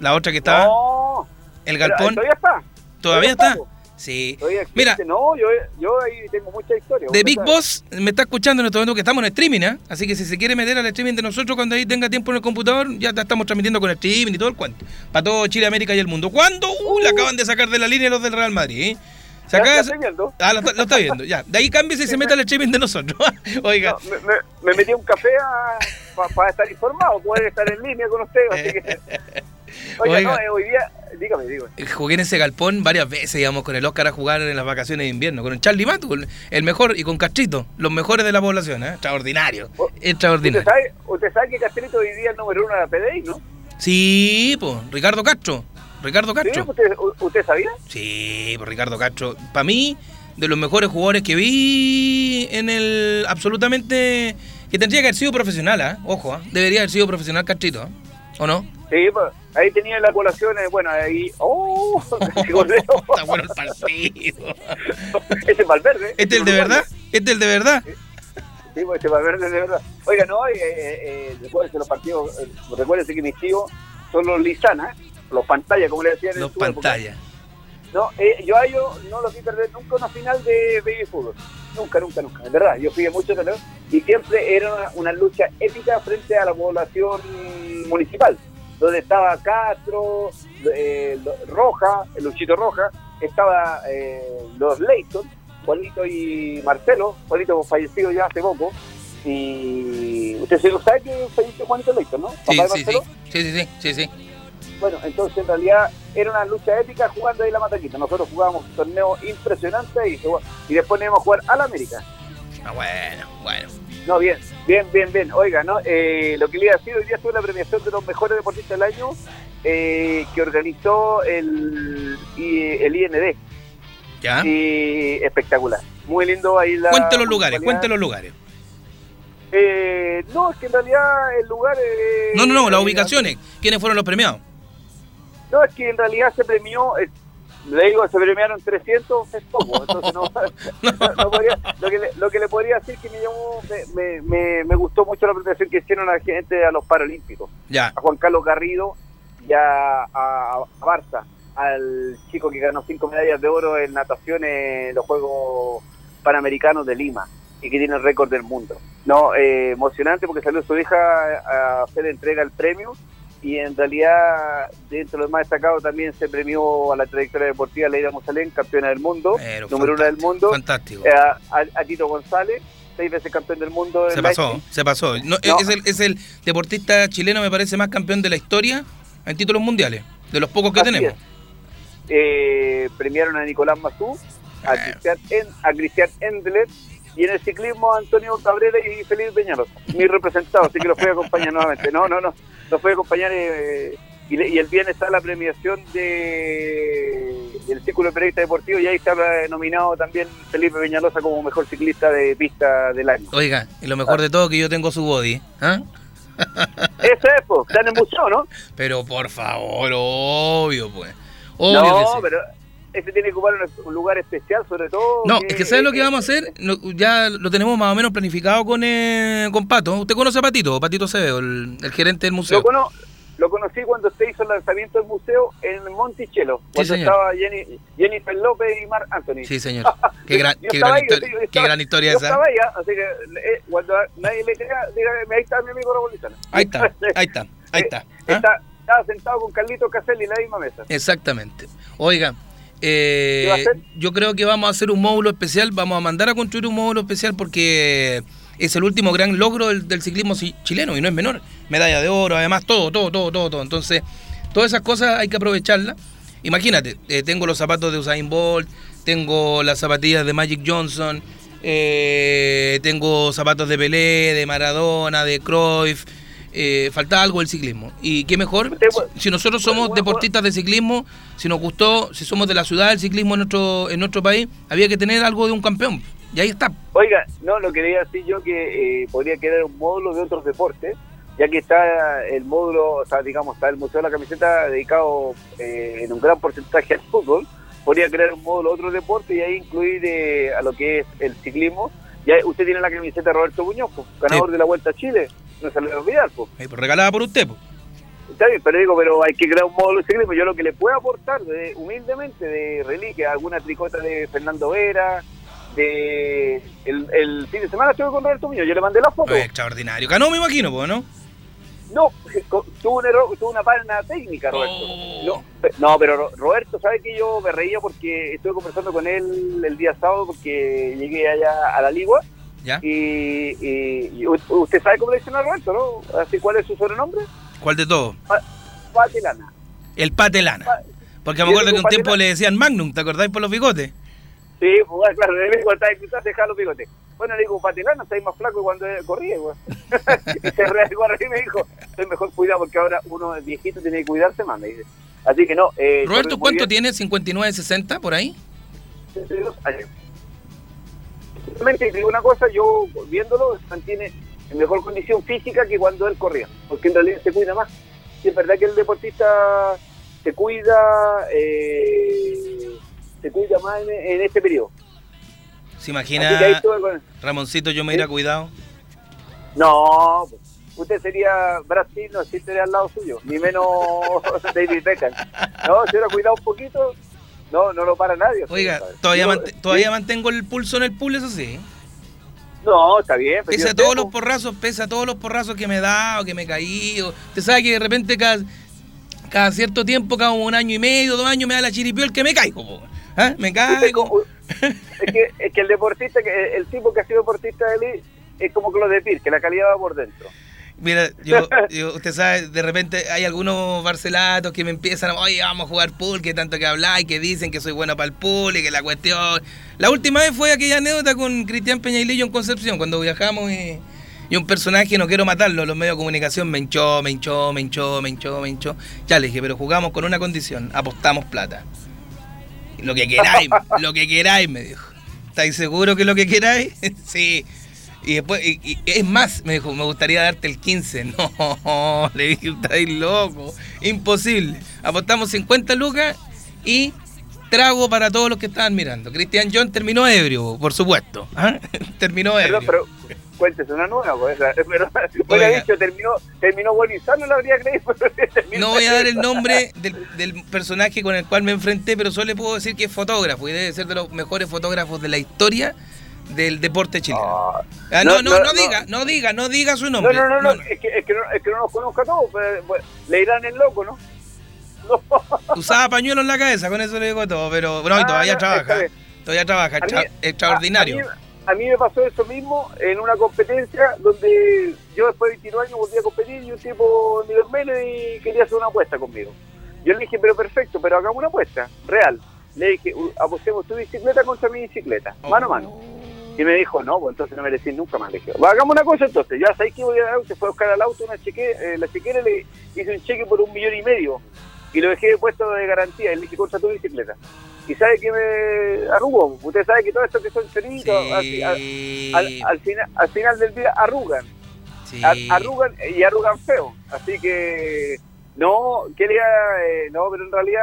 la otra que estaba, No. el galpón, Todavía está. todavía está. Sí. Mira, No, yo, yo ahí tengo mucha historia. de Big. Boss me está escuchando en este momento que estamos en streaming, ¿eh? Así que si se quiere meter al streaming de nosotros cuando ahí tenga tiempo en el computador, ya estamos transmitiendo con el streaming y todo el cuento. Para todo Chile, América y el mundo. ¿Cuándo? Uh, le acaban de sacar de la línea los del Real Madrid, ¿eh? Se acaba estoy viendo. Ah, lo, está- lo está viendo, ya. De ahí cámbiese y se mete al streaming de nosotros. Oiga. No, me, me- me metí un café para estar informado, poder estar en línea con usted. Así que, oiga, [laughs] Oiga. no, eh, hoy día, dígame, dígame. Jugué en ese galpón varias veces, íbamos con el Oscar a jugar en las vacaciones de invierno, con el Charlie Matu, el- mejor, y con Castrito, los mejores de la población, ¿eh? Extraordinario, Oh, ¿Usted extraordinario. sabe, usted sabe que Castelito hoy día es el número uno de la PDI, ¿no? Sí, pues, Ricardo Castro, Ricardo ¿Sí? Castro. ¿Usted, ¿Usted sabía? Sí, pues Ricardo Castro, para mí, de los mejores jugadores que vi en el, absolutamente, que tendría que haber sido profesional, ¿ah? Ojo, ¿ah? debería haber sido profesional Castrito, ¿ah? ¿O no? Sí, pues, ahí tenía la colación, eh, bueno, ahí... ¡Oh! [laughs] Está bueno el partido. [laughs] Ese es Valverde. ¿Este es el de verdad? ¿Este es el de verdad? Sí, pues este Valverde de verdad. Oiga, no, eh, eh, eh, recuérdense los partidos, eh, recuérdense que mis tíos son los Lizana, los pantallas, como le decían Los pantallas. No, eh, yo a ellos no los vi perder nunca una final de baby fútbol. Nunca, nunca, nunca. De verdad, yo fui a muchos y siempre era una, una lucha épica frente a la población municipal, donde estaba Castro, eh, Roja, el Luchito Roja, estaba eh, los Leighton, Juanito y Marcelo, Juanito fallecido ya hace poco. Y usted se lo sabe que falleció Juanito Leighton, ¿no? Sí, Papá sí, sí, Marcelo. sí, sí, sí, sí, sí. Bueno, entonces en realidad era una lucha épica jugando ahí la mataquita. Nosotros jugábamos un torneo impresionante y, y después nos íbamos a jugar a la América. Ah, bueno, bueno. No, bien, bien, bien, bien. Oiga, ¿no? Eh, lo que le iba a decir, hoy día estuvo la premiación de los mejores deportistas del año eh, que organizó el, el IND. ¿Ya? Y espectacular. Muy lindo ahí la... Cuente los lugares, cuente los lugares. Eh, no, es que en realidad el lugar... eh, No, no, no, las ubicaciones. ¿Quiénes fueron los premiados? No, es que en realidad se premió, eh, le digo, se premiaron 300, es poco, entonces no, [laughs] no- no podría- lo, que le, lo que le podría decir que me llamó, me, me, me, me gustó mucho la premiación que hicieron a la gente a los Paralímpicos, Ya. a Juan Carlos Garrido y a, a, a Barça, al chico que ganó cinco medallas de oro en natación en los Juegos Panamericanos de Lima y que tiene el récord del mundo. No, eh, emocionante porque salió su hija a hacer entrega el premio y en realidad dentro de lo más destacado también se premió a la trayectoria deportiva Leida Mosalén, campeona del mundo, Pero número uno del mundo, Fantástico. Eh, a, a Tito González, seis veces campeón del mundo. Se pasó, se pasó. No, No. Es, el, es el deportista chileno, me parece, más campeón de la historia en títulos mundiales. De los pocos que Así tenemos. Eh, premiaron a Nicolás Mazú, a Eh. Cristian, a Cristian Endler y en el ciclismo a Antonio Cabrera y Felipe Peñalos, mi representado, así que los voy a acompañar nuevamente. No, no, no, voy a acompañar eh, y, y el viernes está la premiación de del Círculo de Periodistas Deportivos y ahí está eh, nominado también Felipe Peñalosa como mejor ciclista de pista del año. Oiga, y lo mejor de todo que yo tengo su body. ¿ah? [laughs] Eso es, pues, está en museo, ¿no? Pero por favor, obvio, pues. Obvio no, que sí. pero este tiene que ocupar un, lugar especial, sobre todo. No, es que ¿sabes lo que vamos a hacer? No, ya lo tenemos más o menos planificado con, eh, con Pato. ¿Usted conoce a Patito? Patito Cebeo, el, el gerente del museo. Lo, cono- lo conocí cuando usted hizo el lanzamiento del museo en Monticello, cuando señor. estaba Jenny, Jennifer López y Marc Anthony. Sí, señor. [laughs] Qué gran, qué gran, ahí, yo sí, yo qué gran historia yo esa. estaba ahí, ¿ah? así que eh, cuando nadie le crea, dígame, ahí está mi amigo Raúl Lizana. Ahí está, ahí está, ahí [laughs] está. Eh, ¿ah? está- Estaba sentado con Carlito Caselli en la misma mesa. Exactamente. Oiga, eh, yo creo que vamos a hacer un módulo especial, vamos a mandar a construir un módulo especial porque es el último gran logro del, del ciclismo chi- chileno y no es menor. Medalla de oro, además todo, todo, todo, todo, todo. Entonces, todas esas cosas hay que aprovecharlas. Imagínate, eh, tengo los zapatos de Usain Bolt, tengo las zapatillas de Magic Johnson, eh, tengo zapatos de Pelé, de Maradona, de Cruyff. Eh, falta algo del ciclismo. Y qué mejor, si nosotros somos deportistas de ciclismo, si nos gustó, si somos de la ciudad del ciclismo en nuestro, en nuestro país, había que tener algo de un campeón. Y ahí está. Oiga, no, lo quería decir yo que eh, podría quedar un módulo de otros deportes, ya que está el módulo, o sea, digamos, está el Museo de la Camiseta dedicado eh, en un gran porcentaje al fútbol, podría crear un módulo de otros deportes y ahí incluir eh, a lo que es el ciclismo. Ya usted tiene la camiseta de Roberto Muñoz, pues, ganador Sí. de la Vuelta a Chile, no se le va a olvidar, pues. Pues, regalada por usted. pues. Está bien, pero digo, pero hay que crear un módulo de ciclismo. Yo lo que le puedo aportar, de- humildemente, de reliquia, alguna tricota de Fernando Vera, de el, el fin de semana estuve con Roberto Muñoz, yo le mandé la foto. Pues, extraordinario. Ganó, me imagino, pues, ¿no? No, [laughs] tuvo un error, tuvo una palna técnica, Roberto. Oh. No, no, pero Ro- Roberto, ¿sabe que yo me reía porque estuve conversando con él el día sábado porque llegué allá a la Ligua ¿Ya? y, y- usted sabe cómo le dicen a Roberto, ¿no? Así, ¿Cuál es su sobrenombre? ¿Cuál de todos? Pa- Patelana. El Patelana. Pa- Porque me acuerdo que un tiempo le decían Magnum, ¿te acordáis por los bigotes? Sí, pues claro, de vez en cuando está quizás dejar los bigotes. Bueno, le digo, Patelana, estáis más flaco cuando corría, güey. [laughs] y se reagó y me dijo, estoy mejor cuidado porque ahora uno viejito tiene que cuidarse más, me dice. Así que no. Eh, Roberto, ¿cuánto bien. tiene? ¿59, 60 por ahí? 32 años. Digo una cosa, yo viéndolo, mantiene en mejor condición física que cuando él corría, porque en realidad se cuida más. Y es verdad que el deportista se cuida, eh, se cuida más en, en este periodo. ¿Se imagina, con- Ramoncito, yo me hubiera cuidado? No, pues, usted sería Brasil, no estaría al lado suyo, ni menos [laughs] David Beckham. No, se hubiera cuidado un poquito, no, no lo para nadie. Oiga, todavía, mant- todavía ¿sí? mantengo el pulso en el pool, eso sí. No, está bien. pero Pese a todos los porrazos, pese a todos los porrazos que me he dado, que me he caído. Usted sabe que de repente cada, cada cierto tiempo, cada un año y medio, dos años, me da la chiripiol que me caigo. ¿Ah? Me caigo. Es, que, es que el deportista, que el tipo que ha sido deportista de élite es como que lo de Pir, que la calidad va por dentro. Mira, yo, [laughs] yo- usted sabe, de repente hay algunos barcelatos que me empiezan, oye, vamos a jugar pool, que tanto que habláis, que dicen que soy bueno para el pool y que la cuestión... La última vez fue aquella anécdota con Cristian Peñailillo en Concepción, cuando viajamos y, y un personaje, no quiero matarlo, los medios de comunicación me hinchó, me hinchó, me hinchó, me hinchó, me hinchó. Ya le dije, pero jugamos con una condición, apostamos plata. Lo que queráis, lo que queráis, me dijo. ¿Estáis seguros que lo que queráis? [laughs] sí. Y después, y- y es más, me dijo, me gustaría darte el 15. [laughs] No, le dije, estáis loco. Imposible. Apostamos 50 lucas y trago para todos los que estaban mirando. Cristian John terminó ebrio, por supuesto. ¿ah? [laughs] terminó ebrio. Perdón, pero cuéntese una nueva, pues. Pero, [laughs] hubiera dicho, terminó, terminó bueno sano, lo habría creído. No voy a dar el nombre del, del personaje con el cual me enfrenté, pero solo le puedo decir que es fotógrafo y debe ser de los mejores fotógrafos de la historia del deporte chileno. Ah, Ah, no, no, no, no, no. diga, no diga, no diga su no, nombre. no, no, no, No, no. Es, que, es, que no, es que no nos conozca a todos, pero, bueno, le irán el loco, ¿no? [laughs] No. Usaba pañuelo en la cabeza, con eso le digo todo, pero bueno, y Ah, todavía no, trabaja. Todavía trabaja, mí- extraordinario. A, a mí, a mí me pasó eso mismo en una competencia donde yo después de 29 años volví a competir y un tipo nivel medio y quería hacer una apuesta conmigo. Yo le dije, pero perfecto, pero hagamos una apuesta, real. Le dije, "U- apostemos tu bicicleta contra mi bicicleta, mano a mano. Y me dijo, no, pues entonces no merecí nunca más. Le dije, "Va, hagamos una cosa entonces, ya sabéis que voy a dar, se fue a buscar al auto una cheque, eh, la chequera le hice un cheque por un millón y medio y lo dejé puesto de garantía y le dije, contra tu bicicleta. Y sabe que me arrugó, usted sabe que todo esto que son choritos, Sí, al, al, al final, al final del día arrugan, sí. arrugan y arrugan feo. Así que no, quería, eh, no, pero en realidad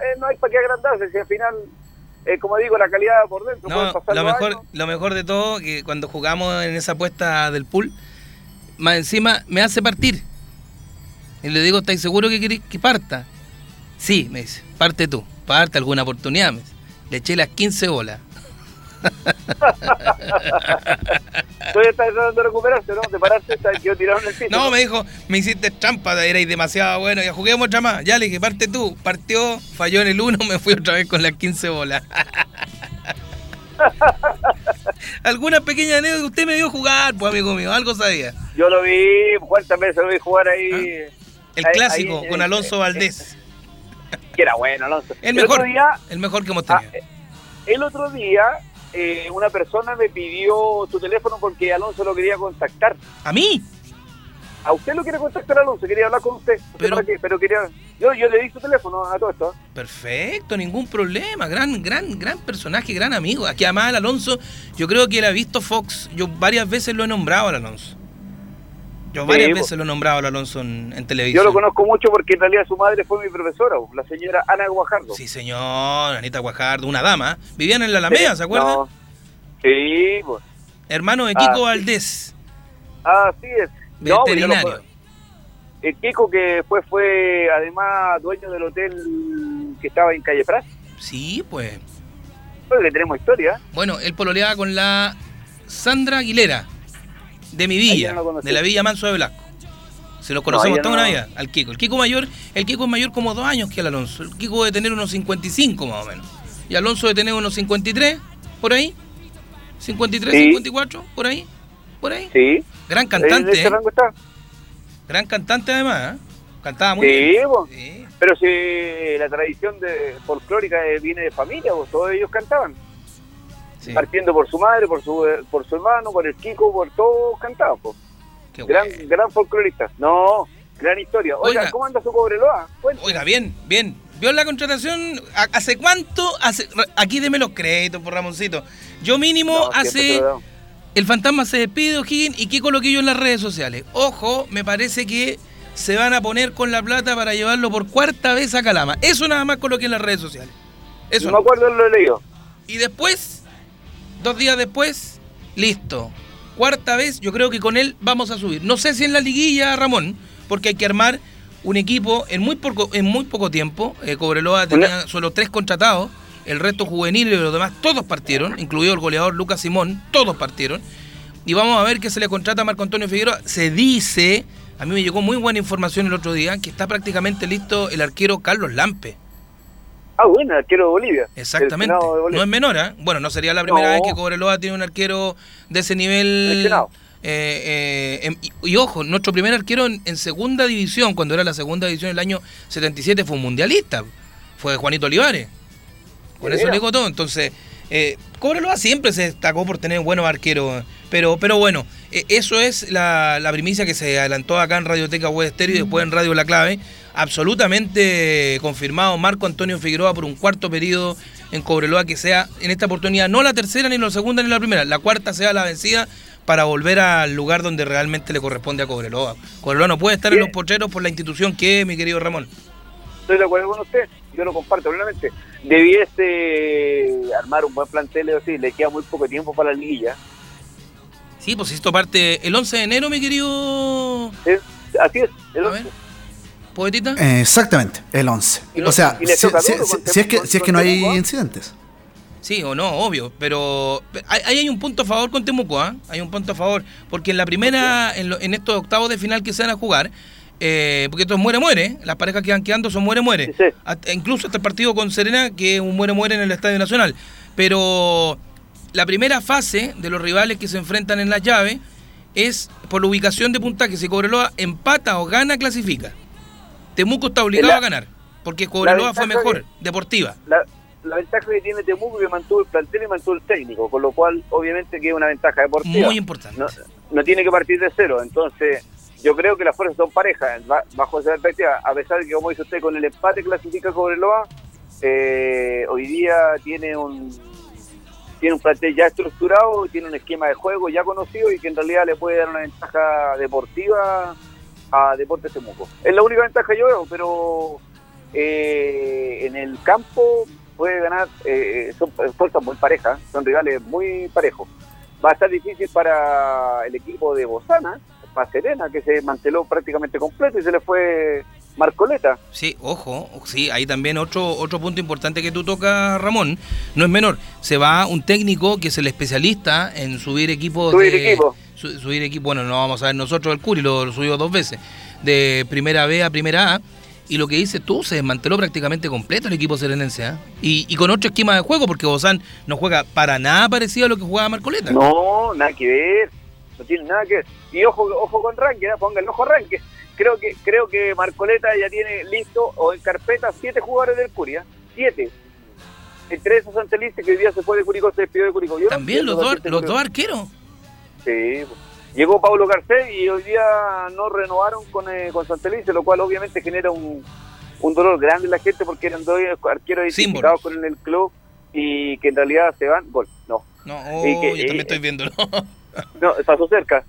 eh, no hay para qué agrandarse, si al final, eh, como digo, la calidad por dentro, pueden No, pasar lo mejor, años. lo mejor de todo, que cuando jugamos en esa apuesta del pool, más encima me hace partir. Y le digo, ¿estáis seguro que queréis que parta? Sí, me dice, parte tú, parte alguna oportunidad. Le eché las 15 bolas. [laughs] Todavía está tratando de recuperarse, ¿no? De pararse, está, quedó tirado en el piso. No, me dijo, me hiciste trampa, erais demasiado bueno, ya juguemos otra más. Ya le dije, parte tú. Partió, falló en el 1, me fui otra vez con las 15 bolas. [laughs] Alguna pequeña anécdota que usted me vio jugar, pues amigo mío, algo sabía. Yo lo vi, cuántas veces lo vi jugar ahí. El Ahí- clásico ahí, con eh, Alonso eh, Valdés. Que era bueno, Alonso. El mejor, otro día, el mejor que hemos ah, tenido. el otro día eh, una persona me pidió tu teléfono porque Alonso lo quería contactar. ¿A mí? A usted lo quiere contactar Alonso, quería hablar con usted. Pero- para qué, pero quería. Yo, yo le di su teléfono a todo esto. Perfecto, ningún problema. Gran, gran, gran personaje, gran amigo. Aquí además el Alonso, yo creo que él ha visto Fox. Yo varias veces lo he nombrado al Alonso. Yo varias veces lo he nombrado al Alonso en, en Yo televisión. lo conozco mucho porque en realidad su madre fue mi profesora, la señora Ana Guajardo. Sí, señor, Anita Guajardo, una dama. Vivían en la Alameda, Sí, ¿se acuerdan? no. Sí, pues. Hermano de Kiko Ah, sí. Valdés, Así es. No, veterinario. el Kiko que fue, fue además dueño del hotel que estaba en Calle Pras. Sí, pues. Porque tenemos historia. Bueno, él pololeaba con la Sandra Aguilera, de mi villa, no de la villa Manso de Blasco. Se lo conocemos yo toda no- una vida, al Kiko. El Kiko mayor, el Kiko es mayor como dos años que el Alonso. El Kiko debe tener unos 55 más o menos. Y Alonso debe tener unos 53, por ahí. 53, Sí. 54, por ahí. Por ahí. Sí. Gran ¿En cantante, ese ¿eh? Gran cantante además, ¿eh? Cantaba muy Sí, bien. Sí. Pero si la tradición de folclórica eh, viene de familia, pues todos ellos cantaban. Sí. Partiendo por su madre, por su por su hermano, por el Kiko, por todos. Qué Gran, gran folclorista. No, gran historia. Oiga, Oiga. ¿cómo anda su Cobreloa? Cuéntame. Oiga, bien, bien. ¿Vio la contratación? ¿Ha- ¿Hace cuánto? Hace, aquí deme los créditos por Ramoncito. Yo mínimo No, hace... El fantasma se despide de O'Higgins y ¿qué coloqué yo en las redes sociales? Ojo, me parece que se van a poner con la plata para llevarlo por cuarta vez a Calama. Eso nada más coloqué en las redes sociales. Eso. no me acuerdo, lo he leído. Y después, dos días después, listo. Cuarta vez, yo creo que con él vamos a subir. No sé si en la liguilla, Ramón, porque hay que armar un equipo en muy poco, en muy poco tiempo. Eh, Cobreloa tenía solo tres contratados, el resto juvenil y los demás todos partieron, incluido el goleador Lucas Simón, todos partieron. Y vamos a ver que se le contrata a Marco Antonio Figueroa. Se dice, a mí me llegó muy buena información el otro día, que está prácticamente listo el arquero Carlos Lampe. Ah, bueno, el arquero de Bolivia. Exactamente. El Senado de Bolivia. No es menor, ¿eh? Bueno, no sería la primera No. vez que Cobreloa tiene un arquero de ese nivel. Eh, eh, y, y ojo, nuestro primer arquero en, en segunda división, cuando era la segunda división del año 77, fue un mundialista. Fue Juanito Olivares. Con eso le digo todo. Entonces, eh, Cobreloa siempre se destacó por tener buenos arqueros. Pero, pero bueno, eh, eso es la, la primicia que se adelantó acá en Radioteca Web Estéreo y después en Radio La Clave. Absolutamente confirmado Marco Antonio Figueroa por un cuarto periodo en Cobreloa que sea en esta oportunidad no la tercera, ni la segunda, ni la primera. La cuarta sea la vencida para volver al lugar donde realmente le corresponde a Cobreloa. Cobreloa no puede estar en los pocheros por la institución que es, mi querido Ramón. Estoy de acuerdo con usted, yo lo comparto plenamente. Debiese armar un buen plantel, o sí, le queda muy poco tiempo para la liguilla. Sí, pues esto parte el 11 de enero, mi querido Es- así es, el A once. ver. Poetita. Eh, Exactamente, el 11. Y lo- O sea, si, es que, si es que no hay incidentes. Sí o no, obvio, pero pe- ahí hay un punto a favor con Temuco, ¿ah? Hay un punto a favor, porque en la primera, en, lo- en estos octavos de final que se van a jugar, eh, porque esto es muere-muere, las parejas que van quedando son muere-muere, Sí, sí. Hasta- incluso hasta el partido con Serena, que es un muere-muere en el Estadio Nacional, pero la primera fase de los rivales que se enfrentan en la llave es por la ubicación de puntaje, si Cobreloa empata o gana, clasifica. Temuco está obligado La- a ganar, porque Cobreloa fue mejor, que- deportiva. La, la ventaja que tiene Temuco es que mantuvo el plantel y mantuvo el técnico, con lo cual obviamente que es una ventaja deportiva. Muy importante. No, no tiene que partir de cero, entonces yo creo que las fuerzas son parejas, ba- bajo esa perspectiva, a pesar de que como dice usted, con el empate clasifica Cobreloa, eh, hoy día tiene un tiene un plantel ya estructurado, tiene un esquema de juego ya conocido y que en realidad le puede dar una ventaja deportiva a Deportes Temuco. Es la única ventaja que yo veo, pero eh, en el campo puede ganar, eh, son fuerzas muy parejas, son rivales muy parejos. Va a estar difícil para el equipo de Bozana, para Serena, que se manteló prácticamente completo y se le fue Marcoleta. Sí, ojo, sí, ahí también otro otro punto importante que tú tocas, Ramón, no es menor. Se va un técnico que es el especialista en subir equipos Subir de- equipo. Su- subir equipo, bueno, no vamos a ver nosotros el Curi, lo, lo subió dos veces, de primera B a primera A. Y lo que dices tú, se desmanteló prácticamente completo el equipo serenense. ¿ah? Y, y con otro esquema de juego, porque Bozán no juega para nada parecido a lo que jugaba Marcoleta. No, nada que ver, no tiene nada que ver. Y ojo, ojo con Ranque, ¿eh? ponga el ojo Ranque. Creo que, creo que Marcoleta ya tiene listo o en carpeta siete jugadores del Curia, siete. Entre esos Santelices que hoy día se fue de Curicó, se despidió de Curicó. Yo no También los dos, qué los dos arqueros. Sí. Llegó Pablo Garcés y hoy día no renovaron con, eh, con Santelice, lo cual obviamente genera un, un dolor grande en la gente porque eran dos arqueros identificados con el club y que en realidad se van. Gol, no. No, Y oh, que- yo también y- estoy viéndolo. [laughs] No, pasó cerca.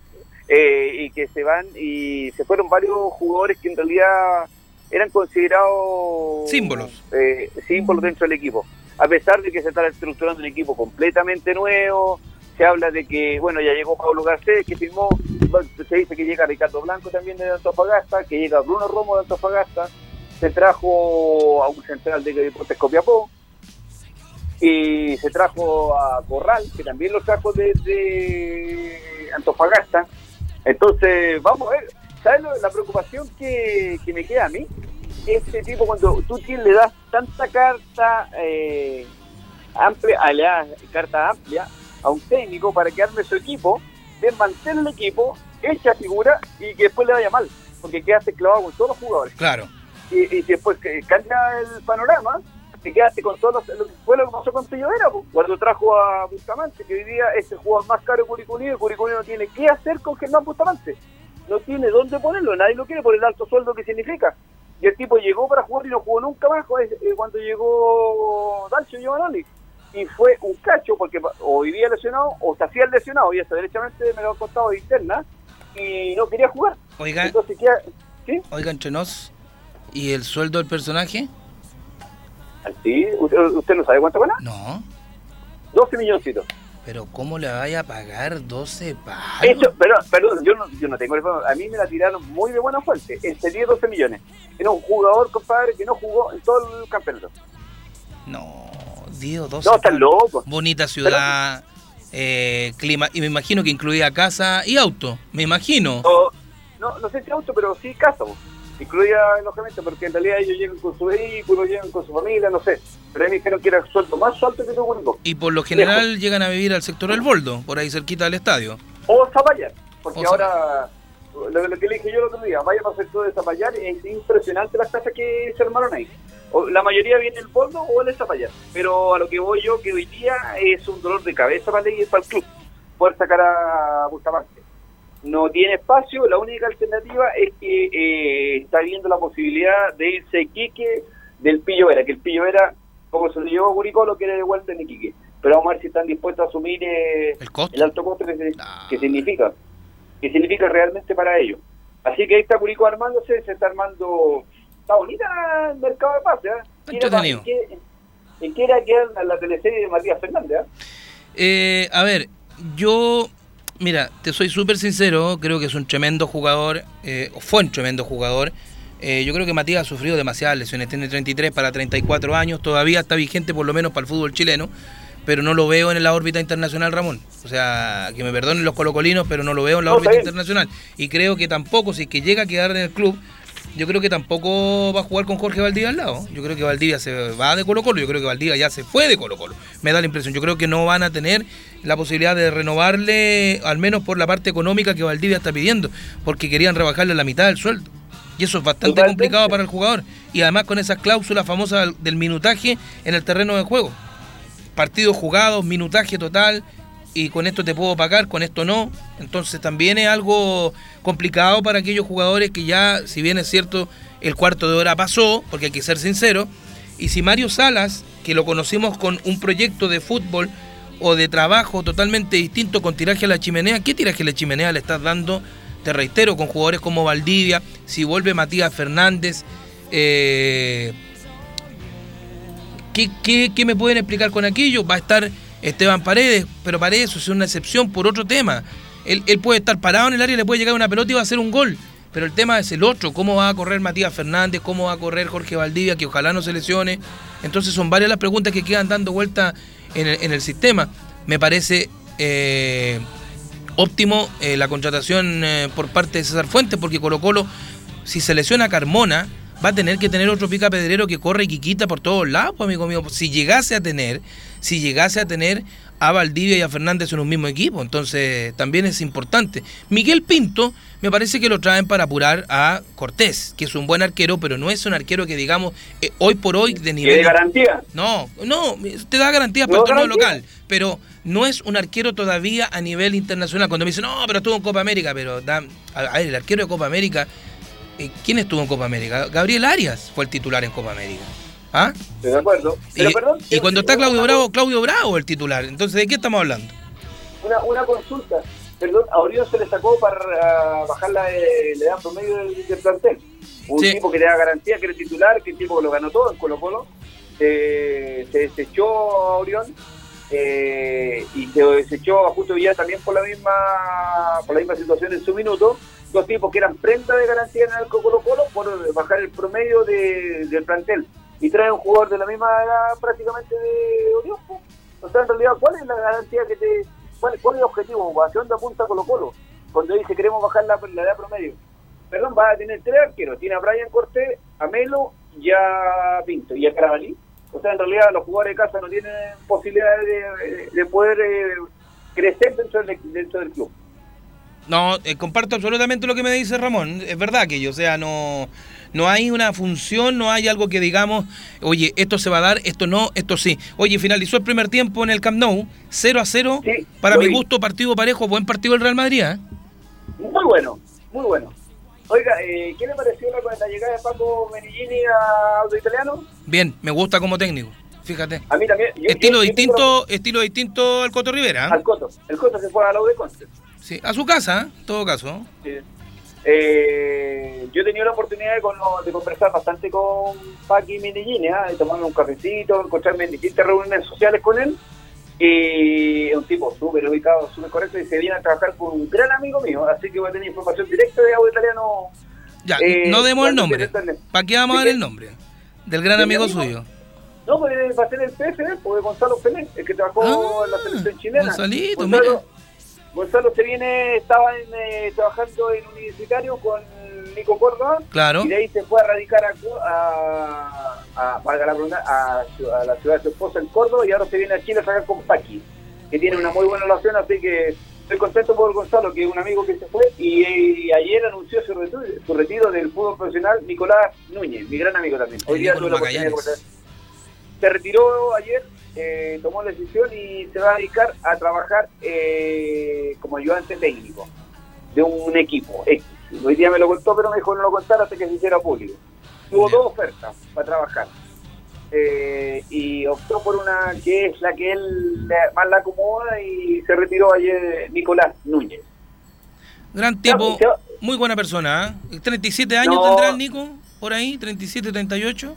Eh, y que se van y se fueron varios jugadores que en realidad eran considerados Símbolos. eh, símbolos dentro del equipo. A pesar de que se está estructurando un equipo completamente nuevo, se habla de que, bueno, ya llegó Pablo Garcés, que firmó, se dice que llega Ricardo Blanco también de Antofagasta, que llega Bruno Romo de Antofagasta, se trajo a un central de Deportes Copiapó, y se trajo a Corral, que también lo trajo desde Antofagasta. Entonces, vamos a ver, ¿sabes la preocupación que, que me queda a mí? Este tipo, cuando tú le das tanta carta eh, amplia, la carta amplia a un técnico para que arme su equipo, desmantela el equipo, echa figura y que después le vaya mal, porque quedaste clavado con todos los jugadores Claro. y, y después que cambia el panorama, te quedaste con todos los, lo que fue lo que pasó con Pillovera, po, cuando trajo a Bustamante, que hoy día es el jugador más caro de Curicó y Curicó no tiene qué hacer con Germán Bustamante. No tiene dónde ponerlo, nadie lo quiere por el alto sueldo que significa. Y el tipo llegó para jugar y no jugó nunca más eh, cuando llegó Dalcio Giovanoli. Y fue un cacho, porque hoy día lesionado, o se hacía lesionado, y hasta derechamente me lo han contado de interna, y no quería jugar. Oiga, Entonces, ¿qué? ¿sí? oiga, entre nos, ¿y el sueldo del personaje? ¿Sí? ¿Usted, usted no sabe cuánto gana? No. 12 milloncitos. Pero ¿cómo le vaya a pagar 12 palos? Eso, pero, perdón, yo no, yo no tengo el A mí me la tiraron muy de buena fuente. Entre 10 y 12 millones. Era un jugador, compadre, que no jugó en todo el campeonato. No, Dios, 12 No, están locos. Bonita ciudad, eh, clima, y me imagino que incluía casa y auto, me imagino. O- no, no sé si auto, pero sí casa. po. Incluía alojamiento, porque en realidad ellos llegan con su vehículo, llegan con su familia, no sé. Pero a mí me dijeron que era el sueldo más alto que Curicó. Y por lo general llegan a vivir al sector del Boldo, por ahí cerquita del estadio. O Zapallar, porque O ahora, lo, lo que le dije yo el otro día, vaya para el sector de Zapallar, es impresionante las casas que se armaron ahí. O- la mayoría viene el Boldo o el Zapallar, pero a lo que voy yo, que hoy día es un dolor de cabeza para el, para el club, poder sacar a Bustamante. No tiene espacio, la única alternativa es que eh, está viendo la posibilidad de irse Iquique del Pillo Vera, que el Pillo Vera, como se lo llevó a Curicó, lo quiere de vuelta en Iquique. Pero vamos a ver si están dispuestos a asumir eh, El costo. el alto costo que, se- que significa que significa realmente para ellos. Así que ahí está Curicó armándose, se está armando, está bonita el mercado de pases, ¿eh? ¿En qué, en qué era que era la teleserie de Matías Fernández? ¿eh? Eh, a ver, yo, mira, te soy súper sincero, creo que es un tremendo jugador, eh, fue un tremendo jugador. Eh, yo creo que Matías ha sufrido demasiadas lesiones, tiene 33 para 34 años, todavía está vigente por lo menos para el fútbol chileno, pero no lo veo en la órbita internacional, Ramón. O sea, que me perdonen los colocolinos, pero no lo veo en la No, órbita internacional. Y creo que tampoco, si es que llega a quedar en el club, yo creo que tampoco va a jugar con Jorge Valdivia al lado. Yo creo que Valdivia se va de Colo Colo, yo creo que Valdivia ya se fue de Colo Colo. Me da la impresión. Yo creo que no van a tener la posibilidad de renovarle, al menos por la parte económica que Valdivia está pidiendo, porque querían rebajarle la mitad del sueldo. Y eso es bastante Totalmente. complicado para el jugador. Y además con esas cláusulas famosas del minutaje en el terreno de juego. Partidos jugados, minutaje total, y con esto te puedo pagar, con esto no. Entonces también es algo complicado para aquellos jugadores que ya, si bien es cierto, el cuarto de hora pasó, porque hay que ser sincero, y si Mario Salas, que lo conocimos con un proyecto de fútbol o de trabajo totalmente distinto con tiraje a la chimenea, ¿qué tiraje a la chimenea le estás dando? Te reitero, con jugadores como Valdivia, si vuelve Matías Fernández, eh, ¿Qué, me pueden explicar con aquello? Va a estar Esteban Paredes, pero Paredes es una excepción por otro tema. Él, puede estar parado en el área, le puede llegar una pelota y va a hacer un gol. Pero el tema es el otro, cómo va a correr Matías Fernández, cómo va a correr Jorge Valdivia, que ojalá no se lesione. Entonces son varias las preguntas que quedan dando vuelta en el, sistema. Me parece eh, óptimo eh, la contratación eh, por parte de César Fuentes, porque Colo Colo, si se lesiona Carmona, va a tener que tener otro pica pedrero que corre y que quita por todos lados, pues, amigo mío. Si llegase a tener, si llegase a tener a Valdivia y a Fernández en un mismo equipo, entonces también es importante. Miguel Pinto, me parece que lo traen para apurar a Cortés, que es un buen arquero, pero no es un arquero que digamos eh, hoy por hoy de ¿Tiene nivel garantía? no, no, te da garantías para ¿No el torneo local, pero no es un arquero todavía a nivel internacional. Cuando me dicen, no, pero estuvo en Copa América, pero da- a, a ver, el arquero de Copa América, ¿quién estuvo en Copa América? Gabriel Arias fue el titular en Copa América. ¿Ah? Estoy de acuerdo. Y, Pero, perdón, y cuando está Claudio Bravo, Claudio Bravo el titular. Entonces, ¿de qué estamos hablando? Una, una consulta. Perdón, a Orión se le sacó para ah, bajar la, eh, la edad promedio del, del plantel. Un Sí. tipo que le da garantía, que era titular, que el tipo que lo ganó todo en Colo Colo. eh, se desechó a Orión eh, y se desechó a Justo Villar también por la misma por la misma situación en su minuto. Dos tipos que eran prenda de garantía en el Colo Colo por bajar el promedio de- del plantel. Y trae un jugador de la misma edad prácticamente de Orión. O sea, en realidad, ¿cuál es la garantía que te... ¿Cuál, cuál es el objetivo? ¿Hacia dónde apunta Colo Colo? Cuando dice queremos bajar la, la edad promedio. Perdón, va a tener tres arqueros. Tiene a Brian Cortés, a Melo y a Pinto. Y a Carabalí. O sea, en realidad los jugadores de casa no tienen posibilidad de, de poder eh, crecer dentro del, dentro del club. No, eh, comparto absolutamente lo que me dice Ramón. Es verdad que yo, o sea, no, no hay una función, no hay algo que digamos, oye, esto se va a dar, esto no, esto sí. Oye, finalizó el primer tiempo en el Camp Nou, 0 a 0. Sí, Para mi gusto, partido parejo, buen partido el Real Madrid. ¿eh? Muy bueno, muy bueno. Oiga, eh, ¿qué le pareció la, la llegada de Paco Menigini a Auto Italiano? Bien, me gusta como técnico, fíjate. A mí también. yo- Estilo yo- yo distinto, estilo distinto al Coto Rivera. ¿eh? Al Coto. El Coto se fue a la U de Conce. Sí, a su casa, ¿eh? en todo caso. Sí. Eh, yo he tenido la oportunidad de, cono- de conversar bastante con Paqui Medellín, ¿ah? de tomarme un cafecito, encontrarme en distintas reuniones sociales con él. Y es un tipo súper ubicado, súper correcto y se viene a trabajar con un gran amigo mío, así que voy a tener información directa de audio italiano. Ya, Eh, no demos el nombre. ¿Para qué vamos a ¿De dar el nombre? Del gran ¿De amigo mi amigo? suyo. No, pues va a ser el PFD, porque Gonzalo Pelé, el que trabajó Ah, en la selección chilena. Gonzalito, Gonzalo, mira. Gonzalo se viene, estaba en, eh, trabajando en universitario con Nico Córdoba. Claro. Y de ahí se fue a radicar a, a, a, a, a la ciudad de su esposa en Córdoba y ahora se viene a Chile a trabajar con Paqui, que tiene una muy buena relación, así que estoy contento por Gonzalo, que es un amigo que se fue y, ayer anunció su retiro, su retiro del fútbol profesional Nicolás Núñez, mi gran amigo también. Hoy día tuve la oportunidad de. Se retiró ayer, eh, tomó la decisión y se va a dedicar a trabajar eh, como ayudante técnico de un equipo X. Hoy día me lo contó, pero me dijo no lo contara hasta que se hiciera público. Tuvo dos ofertas para trabajar. Eh, y optó por una que es la que él más la acomoda y se retiró ayer Nicolás Núñez. Gran tipo, muy buena persona. ¿eh? 37 años No. tendrá el Nico, por ahí, 37, 38.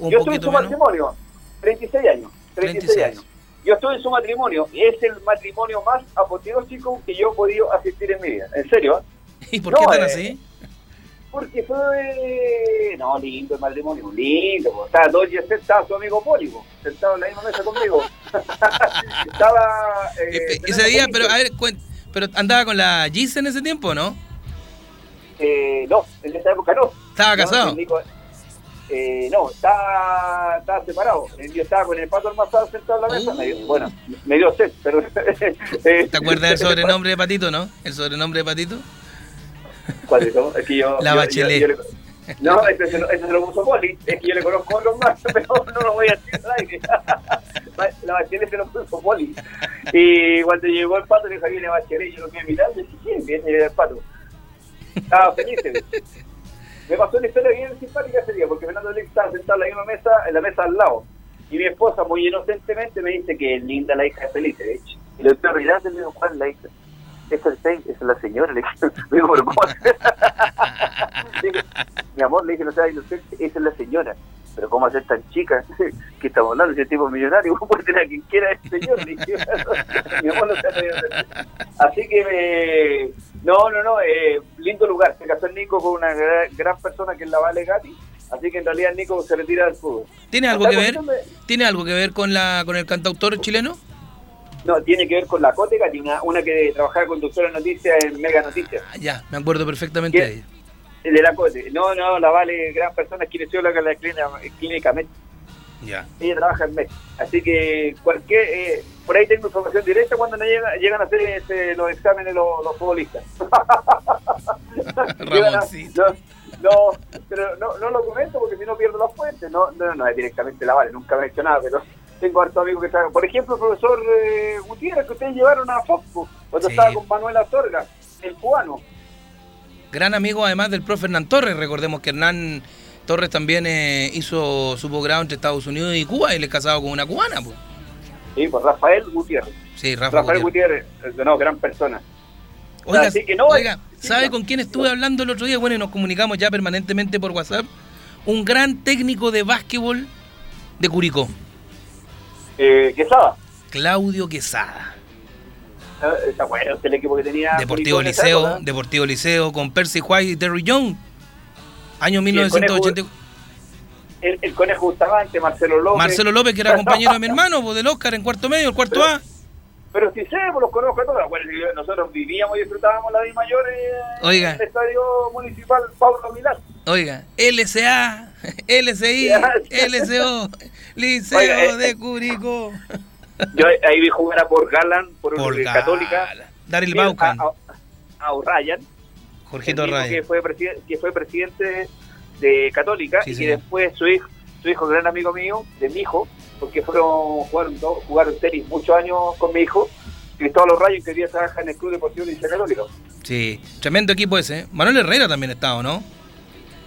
O un Yo estoy en su matrimonio, 36 años, 36, 36. años. Yo estoy en su matrimonio y es el matrimonio más apoteósico que yo he podido asistir en mi vida. En serio, ¿eh? [laughs] ¿Y por No, qué tan eh, así? Porque fue. No, lindo el matrimonio, lindo. po. Estaba días estaba su amigo Pólipo, sentado en la misma mesa conmigo. [laughs] estaba. eh, ese día, pero a ver, cuen- pero andaba con la Gis en ese tiempo, ¿no? Eh, no, en esa época no. ¿Estaba casado? Eh, no, estaba, estaba separado. Eh, Yo estaba con el pato almazado sentado en la mesa. Uh. Me dio- bueno, me dio sed, [laughs] pero. ¿Te acuerdas del sobrenombre de Patito, no? ¿El sobrenombre de Patito? ¿Cuál es? Es que yo. La yo- Bachelet. yo- yo le- no, ese, se lo- ese se lo puso Poli. Es que yo le conozco a otros [laughs] más, pero no lo voy a decir al aire. [laughs] La Bachelet se lo puso Poli. Y cuando llegó el pato, le dije, viene Bachelet. Yo lo quedé mirando y dije, ¿quién viene el pato? Estaba feliz. Me pasó una historia bien simpática ese día, porque Fernando Lix estaba sentado en la misma mesa, en la mesa al lado. Y mi esposa, muy inocentemente, me dice que es linda la hija de Felipe, de hecho. Y le estoy mirando y le digo, ¿cuál es la hija? Es, esa es la señora, le digo, [laughs] ¿pero cómo? [laughs] Mi amor, le dije, no sea inocente, esa es la señora. Pero ¿cómo hacer tan chica? [laughs] que estamos hablando? Ese tipo millonario, ¿cómo puede tener a quien quiera este señor? Le dije, mi amor, no sea inocente. Así que, me- no, no, no, eh, lindo lugar. Se casó el Nico con una gran, gran persona que es la Vale Gatti. Así que en realidad Nico se retira del fútbol. ¿Tiene algo que ver? ¿Tiene algo que ver con la con el cantautor chileno? No, tiene que ver con la Cote Gatti, una, una que trabajaba conductora de noticias en Mega Noticias. Ah, ya, me acuerdo perfectamente ¿Qué? de ella. El de la Cote. No, no, la Vale, gran persona, es kinesióloga en la clínica, clínica Met. Ya. Ella trabaja en Met. Así que cualquier, eh, por ahí tengo información directa cuando no llega- llegan a hacer este, los exámenes los, los futbolistas. [laughs] Llegan Ramoncito. no, no, pero no, no lo comento porque si no pierdo las fuentes. No, no, no es directamente la Vale, nunca me he hecho nada, pero tengo hartos amigos que trabajan. Por ejemplo, el profesor eh, Gutiérrez, que ustedes llevaron a Foxco, cuando Sí. estaba con Manuel Astorga, el cubano. Gran amigo además del profe Hernán Torres. Recordemos que Hernán Torres también eh, hizo su posgrado entre Estados Unidos y Cuba y él es casado con una cubana. Pues. Sí, pues Rafael Gutiérrez. Sí, Rafa Rafael Gutiérrez. Gutiérrez, no, gran persona. Oiga, Así que no, oiga, sí, ¿sabe con quién estuve hablando el otro día? Bueno, y nos comunicamos ya permanentemente por WhatsApp. Un gran técnico de básquetbol de Curicó, Eh, Quesada. Claudio Quesada. Eh, ¿Se acuerda usted el equipo que tenía? Deportivo Liceo? Deportivo Liceo con Percy White y Terry Young. Año Y el Conejo- 1980. El, el Conejo Bustamante, Marcelo López. Marcelo López, que era compañero de mi hermano, pues, del Oscar en cuarto medio, el cuarto A. Pero si sé, pues los conozco a todos. Que nosotros vivíamos y disfrutábamos la Di Mayor eh, Oiga. en el estadio municipal Pablo Milán. Oiga, LSA, LSI, LSO, Liceo Oiga, eh, de Curicó. Yo ahí vi jugar a por Garland, por, Por eh, Católica. Daryl Baucan, A, a, a O'Ryan, Jorgito Ryan. que fue, que fue presidente de Católica Sí, y señor. después su hijo, su hijo, gran amigo mío, de mi hijo, porque fueron jugaron, jugaron tenis muchos años con mi hijo, Cristóbal O'Ryan, que hoy día trabaja en el Club Deportivo de Liceo Católica. Sí, tremendo equipo ese. ¿eh? Manuel Herrera también estaba, ¿no?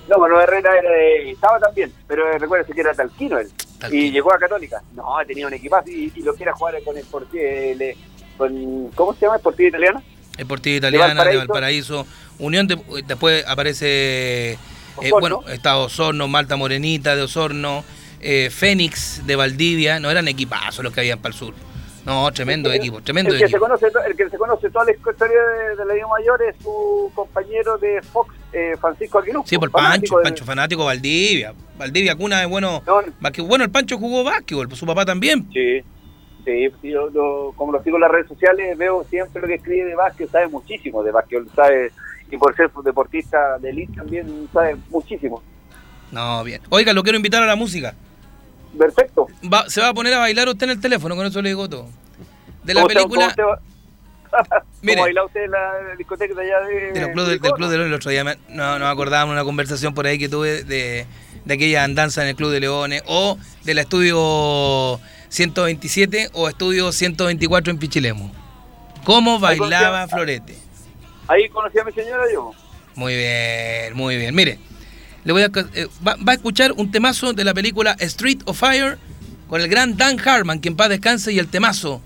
No, Manuel Herrera era de- estaba también, pero recuérdese que era talquino él. Talquino. Y llegó a Católica. No, tenía un equipazo y, y lo quiera jugar con el Sportivo, el- con, ¿cómo se llama? Sportivo Italiano. Deportiva Italiana, de Valparaíso. Valparaíso, Unión, de- después aparece, eh, bueno, está Osorno, Malta Morenita de Osorno, eh, Fénix de Valdivia, no eran equipazos los que habían para el sur. No, tremendo El- equipo, tremendo el que, se equipo. conoce, to- el que se conoce toda la historia de, de la Liga Mayor es su compañero de Fox, eh, Francisco Aguiluz. Sí, por Pancho, de- Pancho fanático Valdivia. Valdivia, cuna de bueno. No, Bueno, el Pancho jugó básquetbol, pues su papá también. Sí, sí, yo lo- como lo sigo en las redes sociales, veo siempre lo que escribe de básquet, sabe muchísimo de básquet, sabe, y por ser deportista de elite también sabe muchísimo. No, bien. Oiga, lo quiero invitar a la música. Perfecto. Va- se va a poner a bailar usted en el teléfono, con eso le digo todo. De la ¿Cómo te- película. [laughs] cómo va- Mire. ¿Cómo baila usted en la discoteca de allá de, De los clubes del, del Club de Leones, el otro día me- no, nos acordábamos una conversación por ahí que tuve de, de aquella andanza en el Club de Leones o del estudio 127 o estudio 124 en Pichilemu. ¿Cómo bailaba Florete? Ahí conocí a mi señora yo. Muy bien, muy bien. Mire, le voy a, eh, va, va a escuchar un temazo de la película Street of Fire con el gran Dan Harman, que en paz descanse, y el temazo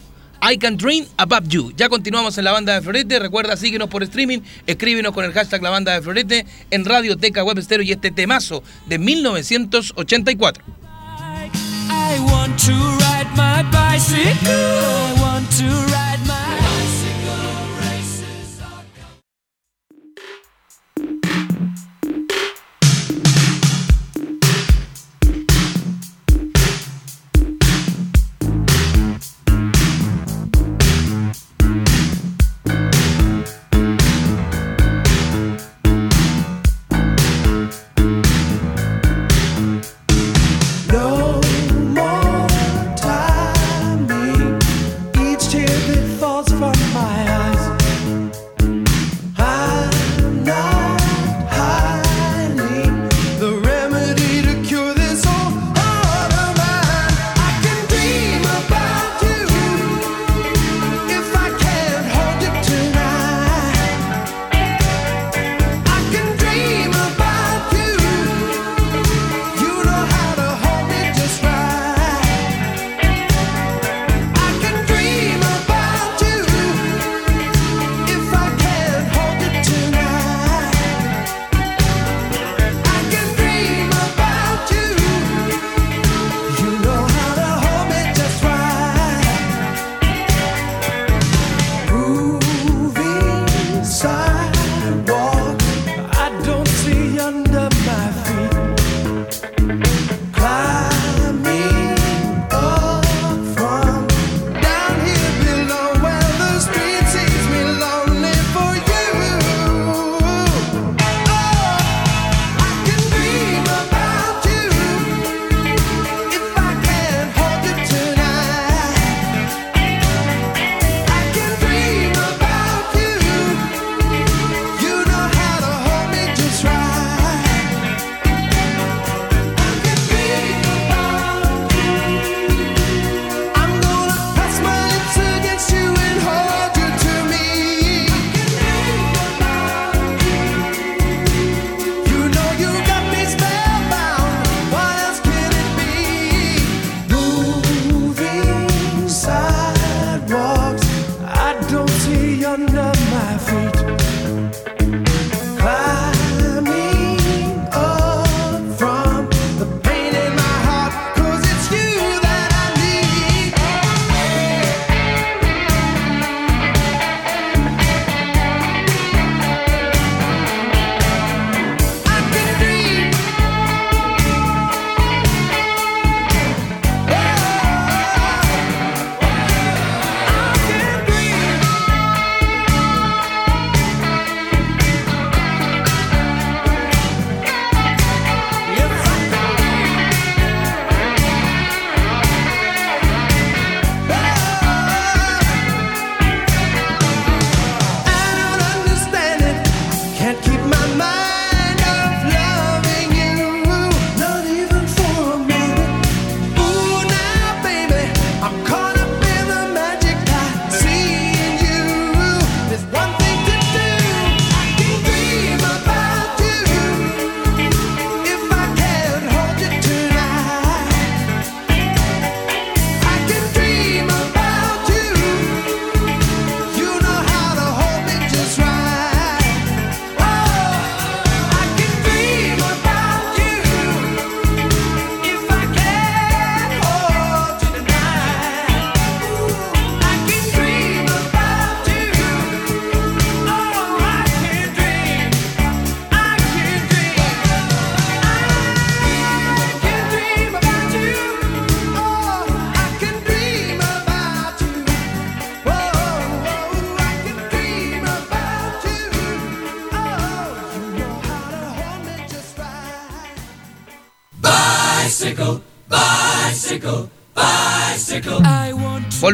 I Can Dream About You. Ya continuamos en la banda de Florete. Recuerda, síguenos por streaming, escríbenos con el hashtag la banda de Florete en Radio Teca Web Estéreo y este temazo de 1984. I want to ride my bicycle. I want to ride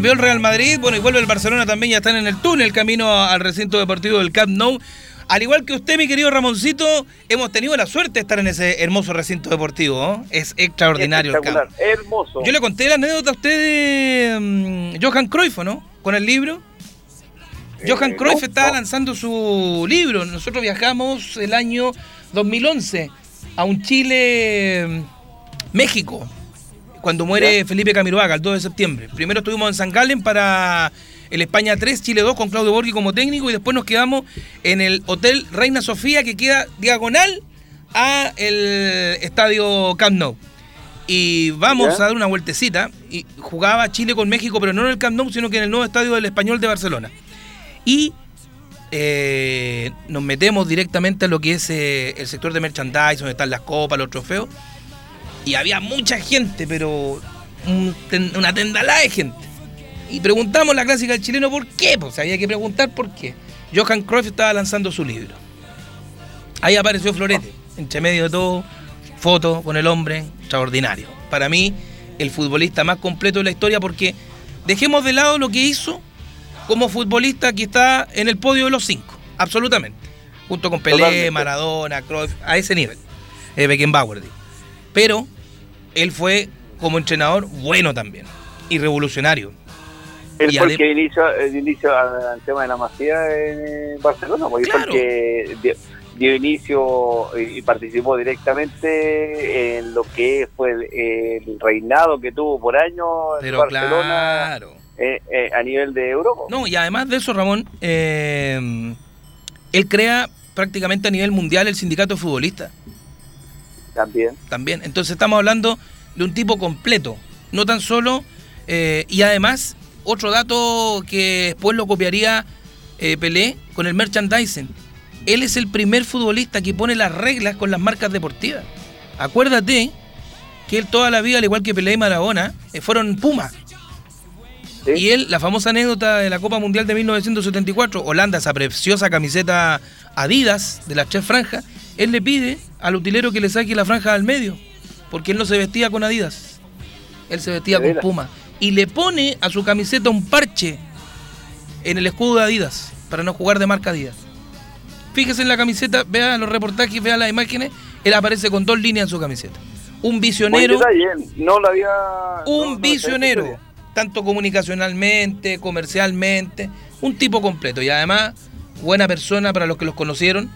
Volvió el Real Madrid, bueno, y vuelve el Barcelona también, ya están en el túnel camino al recinto deportivo del Camp Nou. Al igual que usted, mi querido Ramoncito, hemos tenido la suerte de estar en ese hermoso recinto deportivo. ¿no? Es extraordinario el campo. hermoso. Yo le conté la anécdota a usted de mm, Johan Cruyff, ¿o ¿no? Con el libro. Johan Eh, Cruyff no, estaba no. lanzando su libro. Nosotros viajamos el año 2011 a un Chile, mm, México, cuando muere Felipe Camiroaga, el 2 de septiembre. Primero estuvimos en San Galen para el España 3, Chile 2 con Claudio Borghi como técnico y después nos quedamos en el Hotel Reina Sofía que queda diagonal a el estadio Camp Nou. Y vamos ¿Ya? a dar una vueltecita y jugaba Chile con México, pero no en el Camp Nou, sino que en el nuevo estadio del Español de Barcelona. Y eh, nos metemos directamente a lo que es eh, el sector de merchandise, donde están las copas, los trofeos. Y había mucha gente, pero un ten- una tendalada de gente. Y preguntamos la clásica del chileno por qué, pues había que preguntar por qué. Johan Cruyff estaba lanzando su libro. Ahí apareció Florete, entre medio de todo, foto con el hombre, extraordinario. Para mí, el futbolista más completo de la historia, porque dejemos de lado lo que hizo como futbolista que está en el podio de los cinco, absolutamente. Junto con Pelé, Totalmente. Maradona, Cruyff, a ese nivel. Eh, Beckenbauer, digo. Pero él fue como entrenador bueno también y revolucionario. Él fue el que inició, inicio al tema de la masía en Barcelona, porque Claro. fue el que dio, dio inicio y participó directamente en lo que fue el, el reinado que tuvo por años en Barcelona claro. eh, eh, a nivel de Europa. No, y además de eso, Ramón, eh, él crea prácticamente a nivel mundial el sindicato de futbolistas También. también. Entonces estamos hablando de un tipo completo, no tan solo, eh, y además otro dato que después lo copiaría eh, Pelé con el merchandising. Él es el primer futbolista que pone las reglas con las marcas deportivas. Acuérdate que él toda la vida, al igual que Pelé y Maradona, eh, fueron Pumas. ¿Sí? Y él, la famosa anécdota de la Copa Mundial de 1974, Holanda, esa preciosa camiseta Adidas de las tres franjas, él le pide al utilero que le saque la franja al medio, porque él no se vestía con Adidas, él se vestía ¿De con veras? Puma. Y le pone a su camiseta un parche en el escudo de Adidas, para no jugar de marca Adidas. Fíjese en la camiseta, vea los reportajes, vea las imágenes, él aparece con dos líneas en su camiseta. Un visionero detalle, no lo había. no- no un visionero. Tanto comunicacionalmente, comercialmente, un tipo completo y además buena persona para los que los conocieron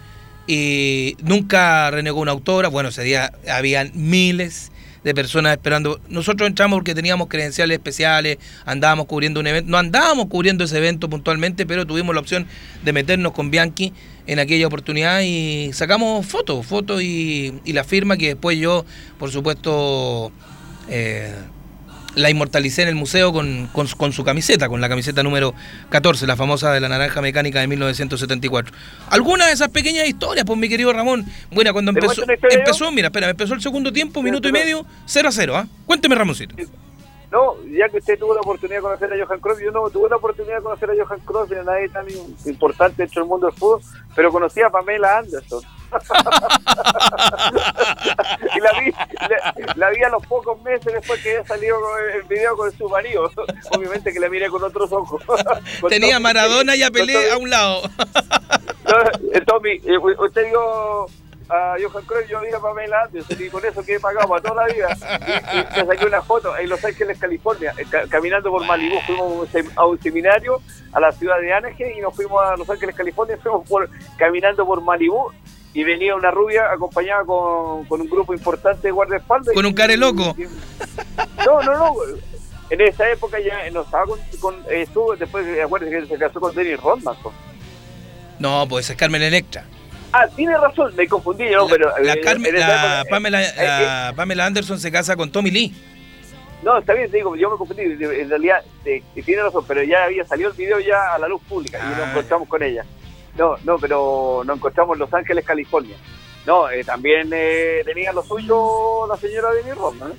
y nunca renegó una autora, bueno, ese día habían miles de personas esperando. Nosotros entramos porque teníamos credenciales especiales, andábamos cubriendo un evento, no andábamos cubriendo ese evento puntualmente, pero tuvimos la opción de meternos con Bianchi en aquella oportunidad y sacamos fotos, fotos y, la firma que después yo, por supuesto, eh, la inmortalicé en el museo con, con su- con su camiseta, con la camiseta número 14, la famosa de la naranja mecánica de 1974. Algunas de esas pequeñas historias, pues mi querido Ramón. Bueno, cuando ¿Te empezó, empezó, mira, espera, empezó el segundo tiempo, minuto y medio, 0 a 0, ¿ah? Cuénteme, Ramoncito. No, ya que usted tuvo la oportunidad de conocer a Johan Cruyff, yo no tuve la oportunidad de conocer a Johan a nadie tan importante dentro del mundo del fútbol, pero conocí a Pamela Anderson. Y la vi, la, la vi a los pocos meses después que había salido el video con su marido. Obviamente que la miré con otros ojos. [laughs] Con Tenía Maradona y a Pelé a un lado. no, eh, Tommy, eh, usted vio a Johan Cruyff, yo vi a Pamela Anderson y con eso quedé pagado para toda la vida. Y, y me saqué una foto en Los Ángeles, California, eh, ca- caminando por Malibu. Fuimos a un sem- a un seminario a la ciudad de Anaheim y nos fuimos a Los Ángeles, California. Fuimos por, caminando por Malibu y venía una rubia acompañada con, con un grupo importante de guardaespaldas. Con un care loco. y- no, no, no. En esa época ya no estaba con. con eh, estuvo después, acuérdense que se casó con Dennis Rodman. No, pues es Carmen Electra. Ah, tiene razón, me confundí yo, la, pero... la eh, Carmen- en esa la época, eh, Pamela, eh, la Pamela Anderson se casa con Tommy Lee. no, está bien, te digo, yo me confundí, en realidad eh, tiene razón, pero ya había salido el video ya a la luz pública y Ah. nos encontramos con ella. No, no, pero nos encontramos en Los Ángeles, California. No, eh, también eh, tenía lo suyo la señora Rodman, ¿eh?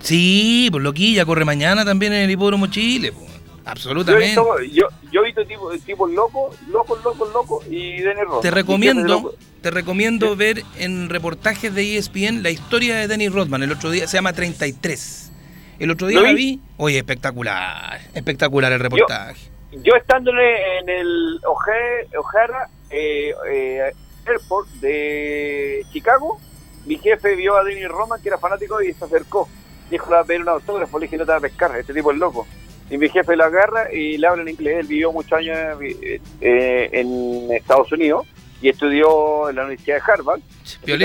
Sí, pues loquilla, corre mañana también en el Hipódromo Chile. pues. Yo he Absolutamente. visto, yo, yo he visto tipos tipo locos, locos, locos, locos y Denny Rodman. Te recomiendo, te recomiendo ver en reportajes de ESPN la historia de Dennis Rodman. El otro día se llama 33. El otro día ¿Lo la vi? vi. Oye, espectacular. Espectacular el reportaje. Yo estándole en el O'Hare- O'Hara eh, eh, Airport de Chicago, mi jefe vio a Denny Roman, que era fanático, y se acercó. Dijo, le va a pedir un autógrafo, le dije, no te va a pescar, este tipo es loco. Y mi jefe lo agarra y le habla en inglés. Él vivió muchos años eh, eh, en Estados Unidos y estudió en la Universidad de Harvard.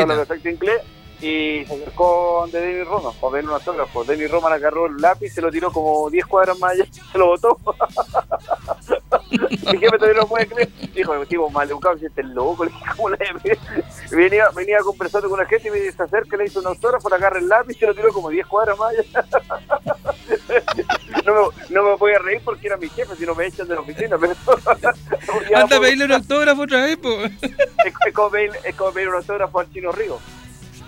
Habla perfecto inglés y se acercó de Denny Roman para pedirle un autógrafo. Denny Roman agarró el lápiz, se lo tiró como 10 cuadras más allá, [laughs] se lo botó. [laughs] Mi jefe todavía no puede creer. Dijo, tipo, maleducado, si este es loco. [laughs] Le dije, ¿cómo le venía, venía conversando con la gente y me se acerca, le hizo un autógrafo, le agarra el lápiz, se lo tiró como 10 cuadras más allá. No me, no me voy a reír porque era mi jefe, si no me echan de la oficina. Pero Anda a pedirle un autógrafo otra vez, po. es, es como pedir, es como pedir un autógrafo al chino Río.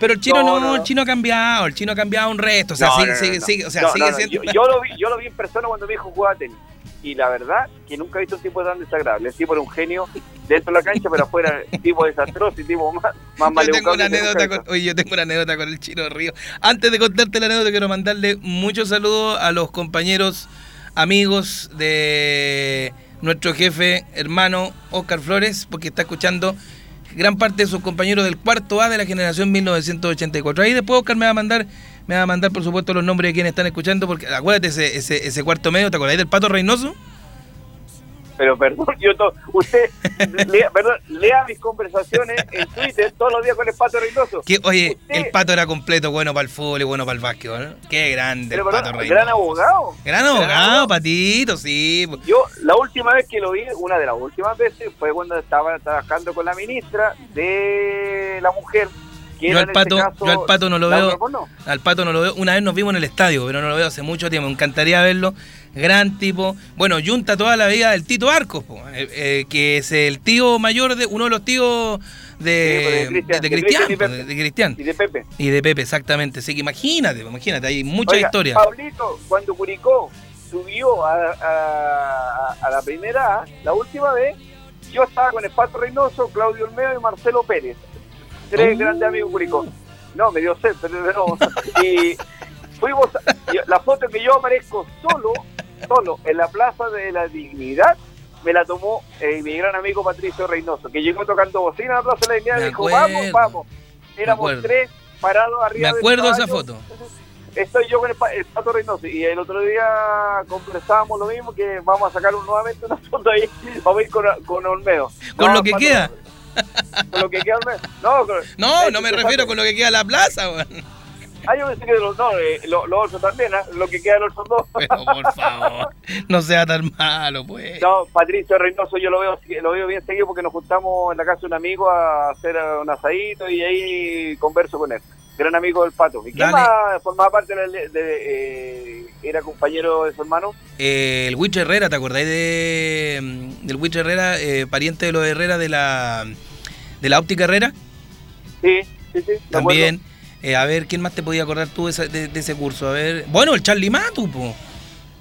Pero el chino No, no, el chino ha cambiado, el chino ha cambiado un resto. O sea, sigue, o sea, sigue siendo. Yo, yo lo vi, yo lo vi en persona cuando mi hijo jugaba tenis. Y la verdad que nunca he visto un tipo tan desagradable. El tipo era un genio dentro de la cancha, pero afuera, [laughs] tipo desastroso y tipo más, más Yo tengo una anécdota con, oye, yo tengo una anécdota con el Chino Río. Antes de contarte la anécdota, quiero mandarle muchos saludos a los compañeros, amigos de nuestro jefe, hermano Oscar Flores, porque está escuchando gran parte de sus compañeros del cuarto A de la generación 1984. Ahí después Oscar me va a mandar, me va a mandar por supuesto los nombres de quienes están escuchando, porque acuérdate ese, ese, ese cuarto medio, ¿te acordáis del Pato Reynoso? Pero perdón, yo to- usted [laughs] lea, perdón, lea mis conversaciones en Twitter todos los días con el Pato Reynoso. Que, oye, Usted- el Pato era completo, bueno para el fútbol y bueno para el básquet, ¿no? Qué grande Pero el Pato perdón, Reynoso. gran abogado. Gran abogado, Patito, sí. Yo, la última vez que lo vi, una de las últimas veces, fue cuando estaba trabajando con la ministra de la mujer. Yo al Pato, este caso, yo al Pato no lo veo. Al Pato no lo veo. Una vez nos vimos en el estadio, pero no lo veo hace mucho tiempo. Me encantaría verlo. Gran tipo. Bueno, junta toda la vida del Tito Arcos, po, eh, eh, que es el tío mayor de uno de los tíos de, Sí, pues, de Cristian, de Cristian, y de- de Cristian. Y de Pepe. Y de Pepe, exactamente. Así que imagínate, imagínate, hay mucha Oiga, historia. Pablito, cuando Curicó subió a, a- a la primera A, la última vez, yo estaba con el Pato Reynoso, Claudio Olmedo y Marcelo Pérez. Tres Oh. grandes amigos Curicó. No, me dio sed, pero no. Y fuimos, a- la foto que yo aparezco solo, solo, en la Plaza de la Dignidad, me la tomó eh, mi gran amigo Patricio Reynoso, que llegó tocando bocina a la Plaza de la Dignidad y dijo, vamos, vamos. Éramos tres parados arriba Me acuerdo de esa foto. Estoy yo con el, el Pato Reynoso y el otro día conversábamos lo mismo que vamos a sacar un- nuevamente una foto ahí, vamos a ir con, con Olmedo. Con No, lo que Pato- queda. Con lo que queda. No, con- No, eh, no me refiero con lo que queda la plaza, weón. Ah, yo pensé que los no, eh, lo- los otros también, ¿ah? lo que queda de los otros dos. Pero por favor, no sea tan malo, pues. No, Patricio Reynoso yo lo veo lo veo bien seguido porque nos juntamos en la casa de un amigo a hacer un asadito y ahí converso con él. Gran amigo del Pato. ¿Y quién más formaba parte de, de- eh, era compañero de su hermano? Eh, el Witch Herrera, ¿te acordáis de, mm, del Witch Herrera, eh, pariente de los Herrera de la, de la óptica Herrera? Sí, sí, sí. También. Eh, a ver, ¿quién más te podía acordar tú de, de- de ese curso? A ver. Bueno, el Charlie Matu, po.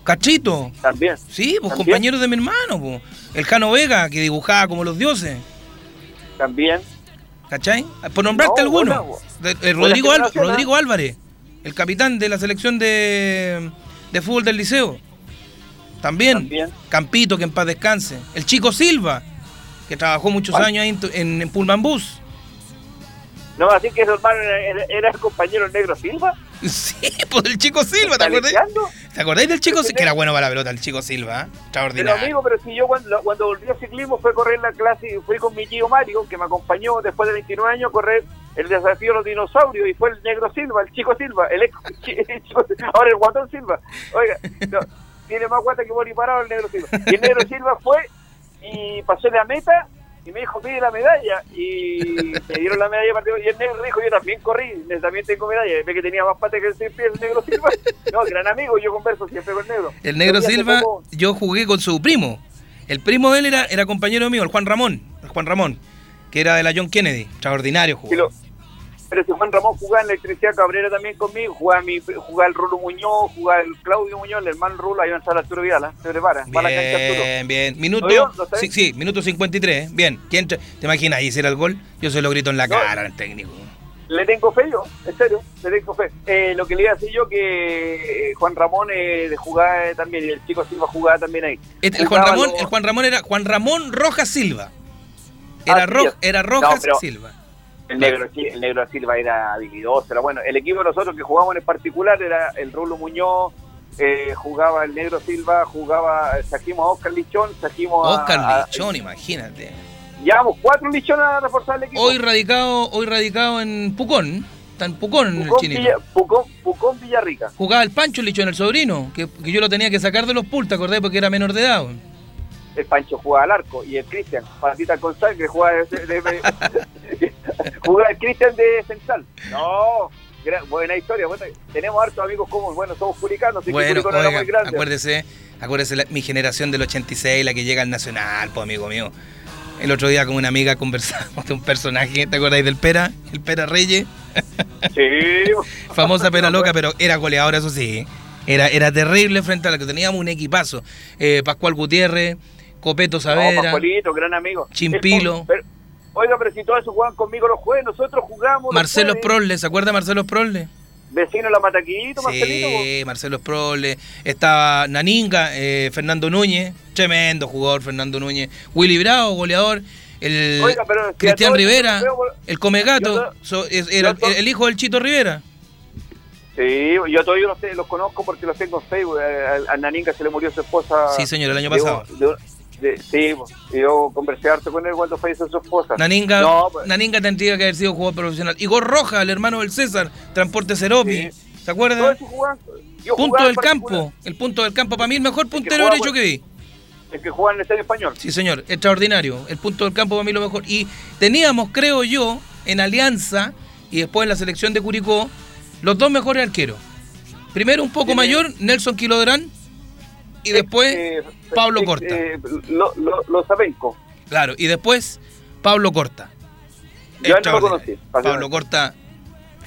Cachito. También. Sí, pues compañeros de mi hermano, po. El Jano Vega, que dibujaba como los dioses. También. ¿Cachai? Por nombrarte No, alguno. buena, De- eh, Rodrigo, Al- generación, ¿ah? Rodrigo Álvarez, el capitán de la selección de, de fútbol del liceo. También. También. Campito, que en paz descanse. El Chico Silva, que trabajó muchos ¿Cuál? años ahí en, en, en Pullman Bus. No, así que su hermano era, era- era el compañero negro Silva. [laughs] Sí, pues el Chico Silva, ¿te leseando? ¿Te acordáis del Chico Silva? Que era bueno para la pelota, el Chico Silva, ¿eh? Pero Extraordinario. amigo, pero si yo cuando, cuando volví a ciclismo fue a correr la clase, fui con mi tío Mario, que me acompañó después de 29 años a correr el desafío de los dinosaurios, y fue el negro Silva, el chico Silva, el ex, [laughs] el chico- ahora el guatón Silva. Oiga, no, tiene más guata que Bori Parado el negro Silva. Y el negro Silva fue y pasó la meta y me dijo, pide la medalla. Y me dieron la medalla partido. Y el negro dijo, yo también corrí, también tengo medalla. Ve que tenía más pata que el seis pies el negro Silva. No, gran amigo, yo converso siempre con el negro. El negro Yo Silva, yo jugué con su primo. El primo de él era, era compañero mío, el Juan Ramón. El Juan Ramón, que era de la John Kennedy. Extraordinario jugador. Pero si Juan Ramón jugaba en la electricidad Cabrera también conmigo, jugaba, mi, jugaba el Rulo Muñoz, jugaba el Claudio Muñoz, el hermano Rulo, ahí va a estar Arturo Vidal, ¿eh? se prepara, va a la cancha Arturo. Bien, bien. Minuto. ¿Lo sí, sí, minuto 53. ¿eh? Bien. ¿Quién ¿Te imaginas ahí hiciera el gol? Yo se lo grito en la No. cara al técnico. Le tengo fe yo, en serio, le tengo fe. Eh, lo que le iba a decir yo que eh, Juan Ramón eh, de jugaba también, y el chico Silva jugaba también ahí. Este, el, Juan Ramón, los- el Juan Ramón era Juan Ramón Rojas Silva. Era, Ro- es. era Rojas No, pero- Silva. El negro, el negro Silva era habilidoso, era bueno. El equipo de nosotros que jugábamos en particular era el Rulo Muñoz, eh, jugaba el negro Silva, jugaba, trajimos a Oscar Lichón, trajimos a... Oscar a- Lichón, imagínate. Llevamos cuatro Lichones a reforzar el equipo. Hoy radicado, hoy radicado en Pucón. Está en Pucón, el Pucón, chinito. Villa- Pucón, Pucón Villarrica. Jugaba el Pancho Lichón, el sobrino, que, que yo lo tenía que sacar de los pools, ¿te acordás? Porque era menor de edad. El Pancho jugaba al arco y el Cristian, Patita González, que jugaba de, de- de- [laughs] jugaba el Cristian de central. No, buena historia. buena- tenemos hartos amigos como, bueno, somos que Bueno, oiga, muy grande. acuérdese, acuérdese la- mi generación del 86, la que llega al Nacional, pues amigo mío. El otro día con una amiga conversamos de un personaje, ¿te acordáis del Pera? El Pera Reyes, Sí, [laughs] famosa Pera Loca, pero era goleador, eso sí. Era, era terrible frente a la que teníamos un equipazo. Eh, Pascual Gutiérrez, Copeto no, Saavedra. Pascualito, gran amigo. Chimpilo. El- pero- oiga, pero si todos esos juegan conmigo los jueves, nosotros jugamos. Marcelo. Proles, ¿se acuerda de Marcelo Proles? Vecino de la Mataquito, Marcelito. Sí, Marcelo Proles. Estaba Naninga, eh, Fernando Núñez, tremendo jugador Fernando Núñez. Willy Bravo, goleador. El Oiga, pero Cristian Rivera, el Comegato, so- era el, el hijo del Chito Rivera. Sí, yo todavía los, conozco porque los tengo en Facebook. A, a Naninga se le murió su esposa. Sí, señor, el año pasado. de- de- sí, y yo conversé harto con él cuando falleció su esposa. Naninga, No, pues, Naninga tendría que haber sido jugador profesional. Igor Roja, el hermano del César, Transporte Seropi. Sí. ¿Se acuerdan? Punto del campo. El punto del campo, para mí el mejor puntero derecho que vi. El que jugaba en el estadio español. Sí, señor, extraordinario. El punto del campo para mí lo mejor. Y teníamos, creo yo, en Alianza y después en la selección de Curicó, los dos mejores arqueros. Primero un poco mayor, Nelson Quilodrán, y después, Eh, Pablo eh, Corta. eh, lo, lo, lo Sabenco. claro, y después Pablo Corta. Yo no lo conocí. Pablo Corta,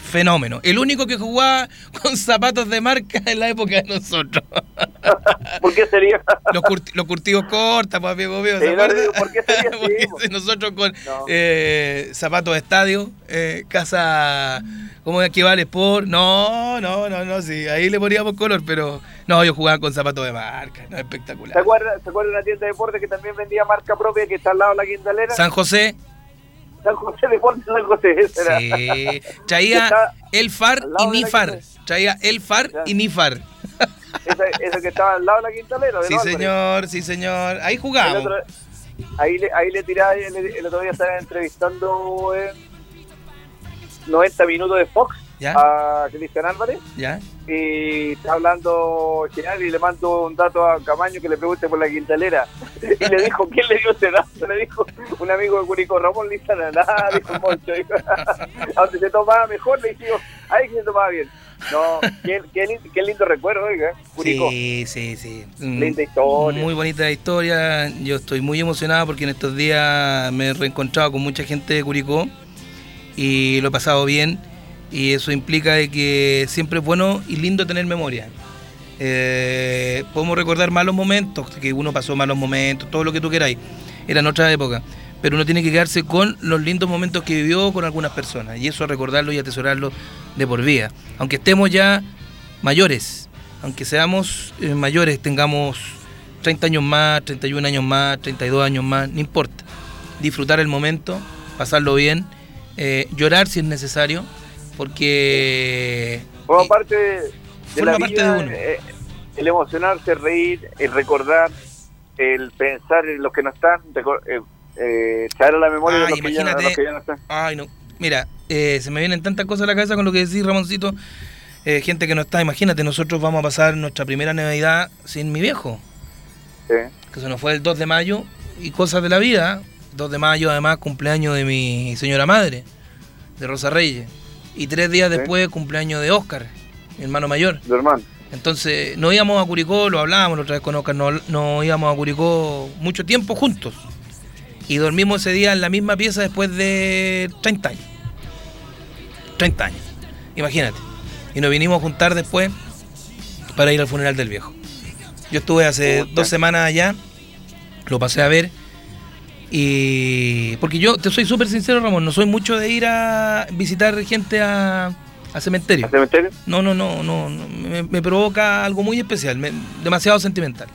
fenómeno. El único que jugaba [laughs] con zapatos de marca en la época de nosotros. [laughs] ¿Por qué sería? Los, curti- los curtidos cortas, pues, amigo mío, ¿se Sí, no, acuerda? digo, ¿por qué sería [laughs] así, Porque nosotros con No. eh, zapatos de estadio, eh, casa, ¿cómo equivale Sport? No, no, no, no, sí, ahí le poníamos color, pero no, yo jugaba con zapatos de marca, no, ¿Se espectacular. acuerda, ¿Se acuerda de una tienda de deporte que también vendía marca propia que está al lado de la Quindalera? San José, San José Deportes San José. sí, traía el FAR y Nifar, Quintana. traía el FAR y Nifar. Ese, ese que estaba al lado de la Quintalera. de Sí, Álvarez. señor, sí, señor, ahí jugamos. otro- ahí, le, ahí le tiraba, el, el otro día estaba entrevistando en 90 minutos de Fox ¿Ya? a Cristian Álvarez ¿Ya? Y está hablando general y le mando un dato a Camaño que le pregunte por la quintalera y le dijo ¿quién le dio ese dato? le dijo un amigo de Curicó Ramón Lizana nada dijo Moncho dijo, [laughs] a donde se tomaba mejor le dijo ahí que se tomaba bien no qué, qué, lindo, qué lindo recuerdo oiga Curicó Sí, sí, sí. Mm, Linda historia. Muy bonita historia. Yo estoy muy emocionado porque en estos días me he reencontrado con mucha gente de Curicó y lo he pasado bien. Y eso implica de que siempre es bueno y lindo tener memoria. Eh, podemos recordar malos momentos, que uno pasó malos momentos, todo lo que tú queráis. Era en otra época. Pero uno tiene que quedarse con los lindos momentos que vivió con algunas personas. Y eso recordarlo y atesorarlo de por vida. Aunque estemos ya mayores, aunque seamos eh, mayores, tengamos 30 años más, 31 años más, 32 años más, no importa. Disfrutar el momento, pasarlo bien, eh, llorar si es necesario, porque... Forma y- parte de, forma la parte vida, de uno. eh, el emocionarse, reír, el recordar, el pensar en los que no están, eh, eh, traer a la memoria de los que, ya, los que ya no están. Ay, no. Mira, eh, se me vienen tantas cosas a la cabeza con lo que decís, Ramoncito. Eh, gente que no está, imagínate, nosotros vamos a pasar nuestra primera Navidad sin mi viejo, Sí. que se nos fue el 2 de mayo, y cosas de la vida. 2 de mayo, además, cumpleaños de mi señora madre, de Rosa Reyes. Y tres días Sí. después, cumpleaños de Oscar, mi hermano mayor. Tu hermano. Entonces, no íbamos a Curicó, lo hablábamos la otra vez con Oscar, no, no íbamos a Curicó mucho tiempo juntos. Y dormimos ese día en la misma pieza después de 30 años. 30 años. Imagínate. Y nos vinimos a juntar después para ir al funeral del viejo. Yo estuve hace dos semanas allá, lo pasé a ver. Y. Porque yo te soy súper sincero, Ramón, no soy mucho de ir a visitar gente a, a cementerio. ¿Al cementerio? No, no, no, no. no, Me, me provoca algo muy especial, me- demasiado sentimental.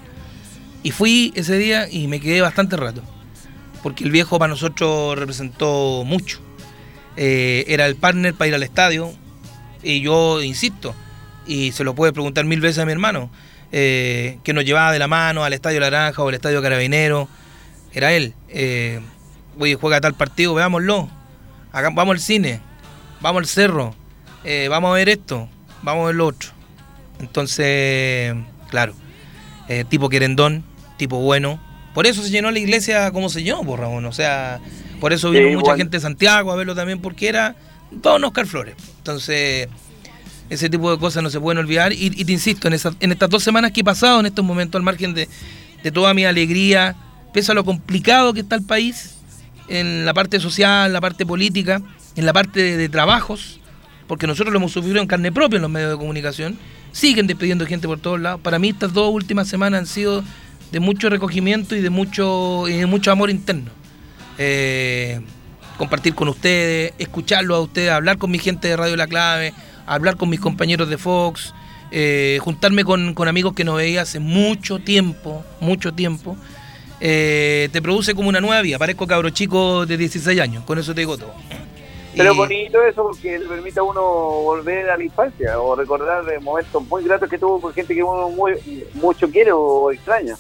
Y fui ese día y me quedé bastante rato. Porque el viejo para nosotros representó mucho. Eh, era el partner para ir al estadio. Y yo insisto, y se lo puede preguntar mil veces a mi hermano, eh, que nos llevaba de la mano al estadio Naranja o al estadio Carabinero. Era él. Eh, oye, juega tal partido, veámoslo. Haga- vamos al cine, vamos al cerro, eh, vamos a ver esto, vamos a ver lo otro. Entonces, claro, eh, tipo querendón, tipo bueno. Por eso se llenó la iglesia como se llenó, por Ramón. O sea, por eso vino Sí, mucha gente de Santiago a verlo también, porque era Don Oscar Flores. Entonces, ese tipo de cosas no se pueden olvidar. Y, y te insisto, en, esa- en estas dos semanas que he pasado, en estos momentos, al margen de, de toda mi alegría, pese a lo complicado que está el país, en la parte social, la parte política, en la parte de, de trabajos, porque nosotros lo hemos sufrido en carne propia en los medios de comunicación, siguen despidiendo gente por todos lados. Para mí estas dos últimas semanas han sido de mucho recogimiento y de mucho, y de mucho amor interno. Eh, compartir con ustedes, escucharlo a ustedes, hablar con mi gente de Radio La Clave, hablar con mis compañeros de Fox, eh, juntarme con, con amigos que no veía hace mucho tiempo, mucho tiempo, eh, te produce como una nueva vida. Parezco cabro chico de 16 años, con eso te digo todo. Pero Y- bonito eso porque le permite a uno volver a la infancia o recordar momentos muy gratos que tuvo con gente que uno muy, mucho quiere o extraña.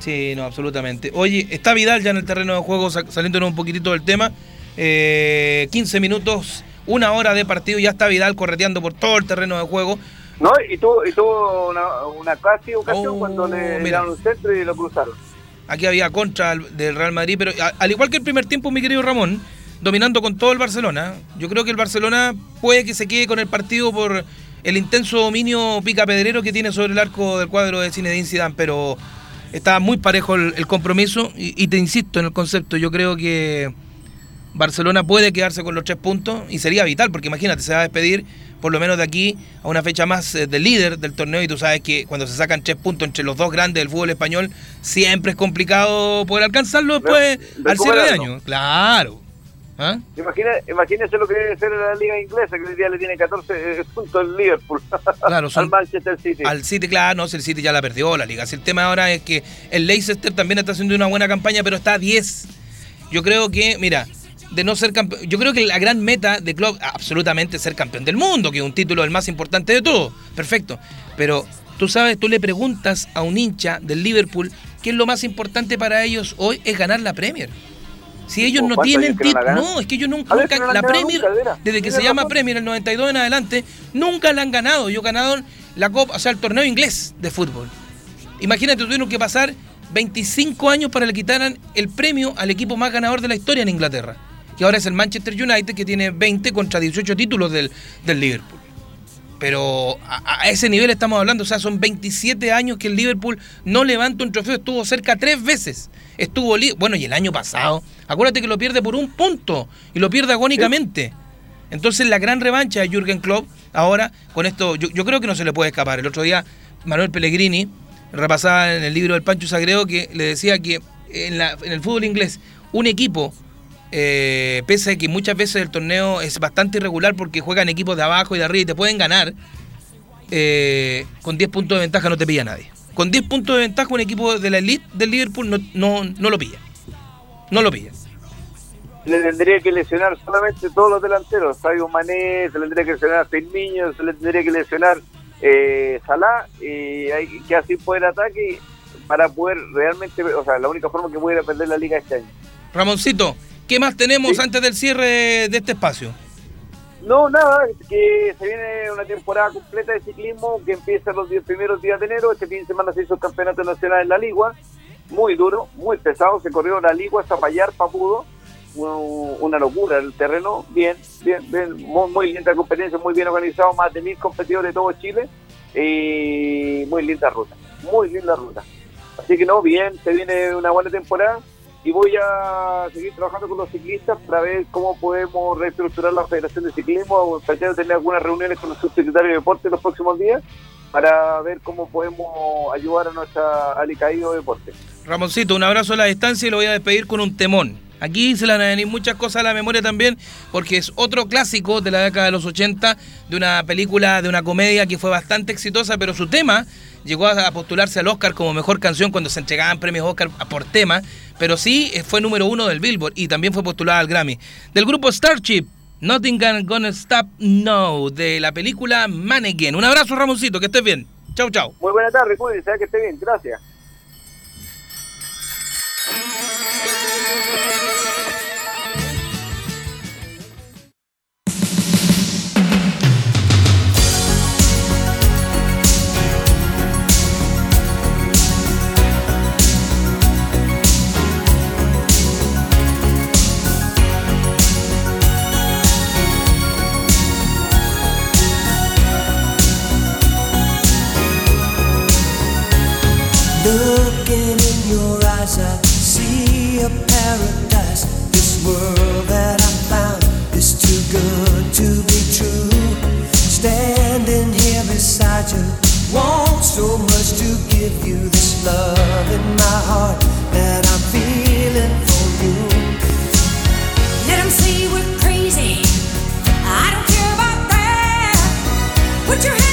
Sí, no, absolutamente. Oye, está Vidal ya en el terreno de juego, sa- saliéndonos un poquitito del tema. Eh, 15 minutos, una hora de partido, ya está Vidal correteando por todo el terreno de juego. ¿No? Y tuvo, y tuvo una, una casi ocasión Oh, cuando le mira. dieron un centro y lo cruzaron. Aquí había contra del Real Madrid, pero al igual que el primer tiempo, mi querido Ramón, dominando con todo el Barcelona. Yo creo que el Barcelona puede que se quede con el partido por el intenso dominio picapedrero que tiene sobre el arco del cuadro de Zinedine Zidane, pero está muy parejo el, compromiso y te insisto en el concepto, yo creo que Barcelona puede quedarse con los tres puntos y sería vital, porque imagínate, se va a despedir por lo menos de aquí a una fecha más eh, del líder del torneo y tú sabes que cuando se sacan tres puntos entre los dos grandes del fútbol español, siempre es complicado poder alcanzarlo después al cierre de año. Claro. ¿Ah? Imagina, imagínese lo que debe ser la liga inglesa, que hoy día le tiene 14 eh, puntos el Liverpool [laughs] Claro, son- al Manchester City. Al City, claro, no, si el City ya la perdió la liga. Si el tema ahora es que el Leicester también está haciendo una buena campaña, pero está a 10. Yo creo que, mira, de no ser campeón, yo creo que la gran meta de club absolutamente ser campeón del mundo, que es un título el más importante de todo. Perfecto. Pero tú sabes, tú le preguntas a un hincha del Liverpool qué es lo más importante para ellos hoy es ganar la Premier. Si ellos no ¿Cuántos tienen título, no, es que ellos nunca, ver, nunca- no la la Premier, nunca, desde que se llama. Premier el 92 en adelante, nunca la han ganado. Yo ganaron la Copa, o sea, el torneo inglés de fútbol. Imagínate, tuvieron que pasar 25 años para que le quitaran el premio al equipo más ganador de la historia en Inglaterra, que ahora es el Manchester United, que tiene 20 contra 18 títulos del, del Liverpool. Pero a, ese nivel estamos hablando, o sea, son 27 años que el Liverpool no levanta un trofeo, estuvo cerca tres veces. Estuvo, bueno, y el año pasado, acuérdate que lo pierde por un punto y lo pierde agónicamente. Entonces la gran revancha de Jürgen Klopp, ahora con esto, yo, yo creo que no se le puede escapar. El otro día Manuel Pellegrini repasaba en el libro del Pancho Sagredo que le decía que en, la- en el fútbol inglés un equipo, eh, pese a que muchas veces el torneo es bastante irregular porque juegan equipos de abajo y de arriba y te pueden ganar, eh, con 10 puntos de ventaja no te pilla nadie. Con 10 puntos de ventaja un equipo de la elite del Liverpool no, no, no lo pilla. No lo pilla. le tendría que lesionar solamente todos los delanteros. Sadio Mané, se le tendría que lesionar a Firmino, se le tendría que lesionar eh, Salah, y hay que así poder ataque para poder realmente, o sea, la única forma que pudiera perder la liga este año. Ramoncito, ¿qué más tenemos Sí. antes del cierre de este espacio? No, nada, que se viene una temporada completa de ciclismo que empieza los 10 primeros días de enero. Este fin de semana se hizo el campeonato nacional en la Ligua, muy duro, muy pesado. Se corrió la Ligua hasta Payar, Papudo, una locura el terreno. Bien, bien, bien, muy, muy linda competencia, muy bien organizado, más de mil competidores de todo Chile y muy linda ruta, muy linda ruta. Así que no, bien, se viene una buena temporada y voy a seguir trabajando con los ciclistas para ver cómo podemos reestructurar la Federación de Ciclismo. Pretendo tener algunas reuniones con el subsecretario de Deporte los próximos días para ver cómo podemos ayudar a nuestra alicaído deporte. Ramoncito, un abrazo a la distancia y lo voy a despedir con un temón. Aquí se le van a venir muchas cosas a la memoria también, porque es otro clásico de la década de los 80, de una película, de una comedia que fue bastante exitosa, pero su tema llegó a postularse al Oscar como mejor canción cuando se entregaban premios Oscar por tema, pero sí eh, fue número uno del Billboard y también fue postulada al Grammy. Del grupo Starship, Nothing Gonna Stop No, de la película Mannequin. Un abrazo, Ramoncito, que estés bien. Chau, chau. Muy buena tarde, cuídense, que esté bien, gracias. Eyes, I see a paradise. This world that I found is too good to be true. Standing here beside you, want so much to give you this love in my heart that I'm feeling for you. Let 'em say we're crazy. I don't care about that. Put your hand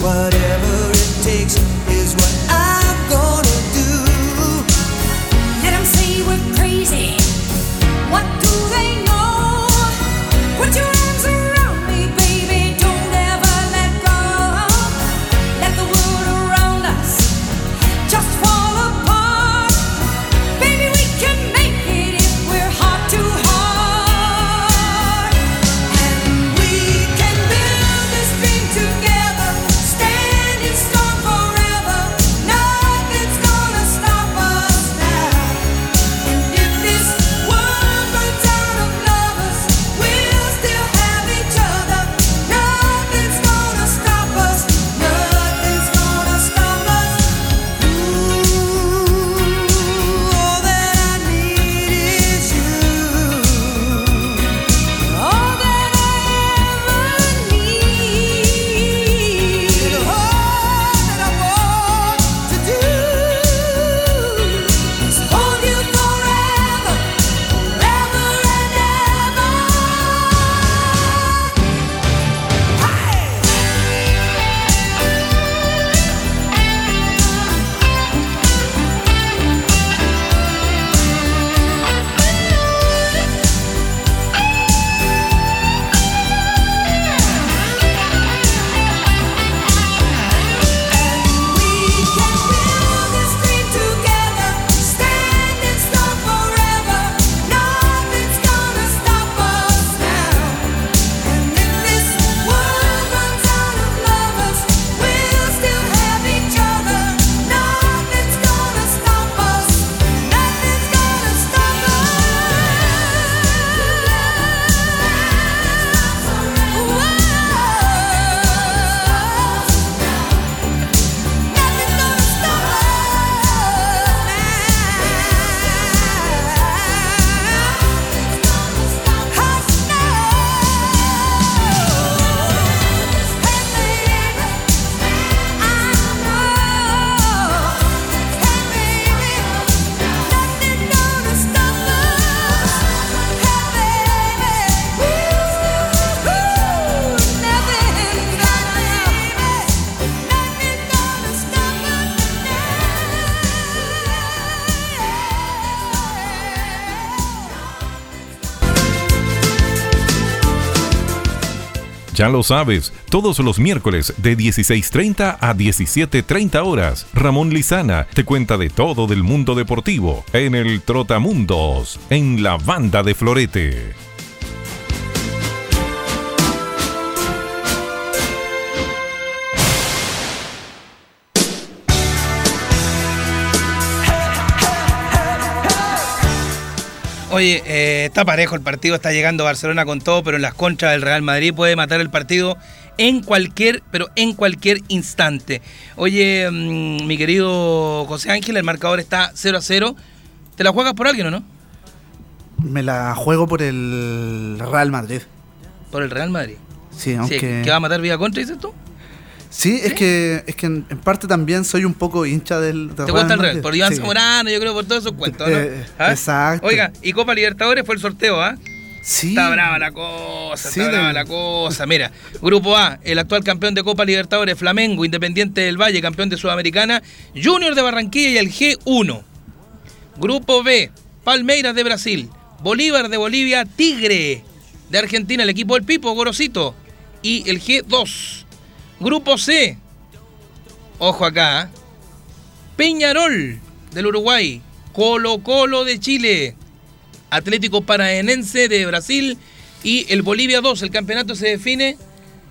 what Lo sabes, todos los miércoles de 16.30 a 17.30 horas, Ramón Lizana te cuenta de todo del mundo deportivo en el Trotamundos, en la banda de Florete. Oye, eh, está parejo el partido, está llegando Barcelona con todo, pero en las contras del Real Madrid puede matar el partido en cualquier, pero en cualquier instante. Oye, mm, mi querido José Ángel, el marcador está 0 a 0. ¿Te la juegas por alguien o no? Me la juego por el Real Madrid. Por el Real Madrid. Sí, Sí, aunque. ¿Que va a matar vía contra, dices tú? Sí, es que, es que en, en parte también soy un poco hincha del, ¿Te gusta el Real? Por Iván. Zamorano, yo creo, por todos esos cuentos, ¿no? Eh, ¿Ah? exacto. Oiga, y Copa Libertadores fue el sorteo, ¿ah? Sí. Está brava la cosa, Sí, está brava de- la cosa. Mira, Grupo A, el actual campeón de Copa Libertadores, Flamengo, Independiente del Valle, campeón de Sudamericana, Junior de Barranquilla y el G1. Grupo B, Palmeiras de Brasil, Bolívar de Bolivia, Tigre de Argentina, el equipo del Pipo, Gorosito, y el G2. Grupo C, ojo acá, ¿ah? Peñarol del Uruguay, Colo Colo de Chile, Atlético Paranaense de Brasil y el Bolivia 2. El campeonato se define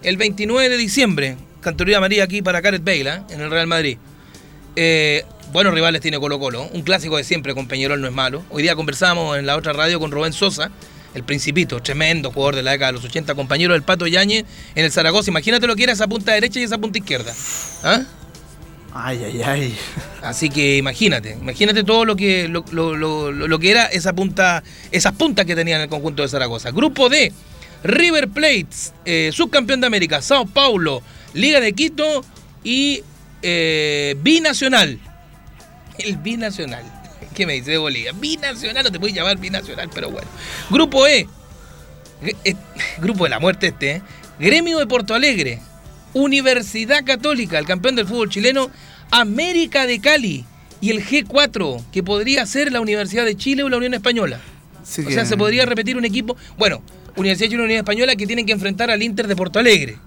el 29 de diciembre. Cantoría María aquí para Gareth Bale, ¿eh? en el Real Madrid. Eh, buenos rivales tiene Colo Colo. Un clásico de siempre con Peñarol no es malo. Hoy día conversábamos en la otra radio con Rubén Sosa, el Principito, tremendo jugador de la década de los 80, compañero del Pato Yañez en el Zaragoza. Imagínate lo que era esa punta derecha y esa punta izquierda. ¿Ah? Ay, ay, ay. Así que imagínate, imagínate todo lo que lo, lo- lo- lo- que era esa punta, esas puntas que tenía en el conjunto de Zaragoza. Grupo D, River Plate, eh, subcampeón de América, Sao Paulo, Liga de Quito y eh, Binacional. El Binacional. ¿Qué me dice de Bolivia? Binacional, no te puedes llamar Binacional, pero bueno. Grupo E, eh, [laughs] Grupo de la muerte este, ¿eh? Gremio de Porto Alegre, Universidad Católica, el campeón del fútbol chileno, América de Cali y el G4, que podría ser la Universidad de Chile o la Unión Española. Sí O que- sea, se podría repetir un equipo. Bueno, Universidad de Chile y Unión Española que tienen que enfrentar al Inter de Porto Alegre.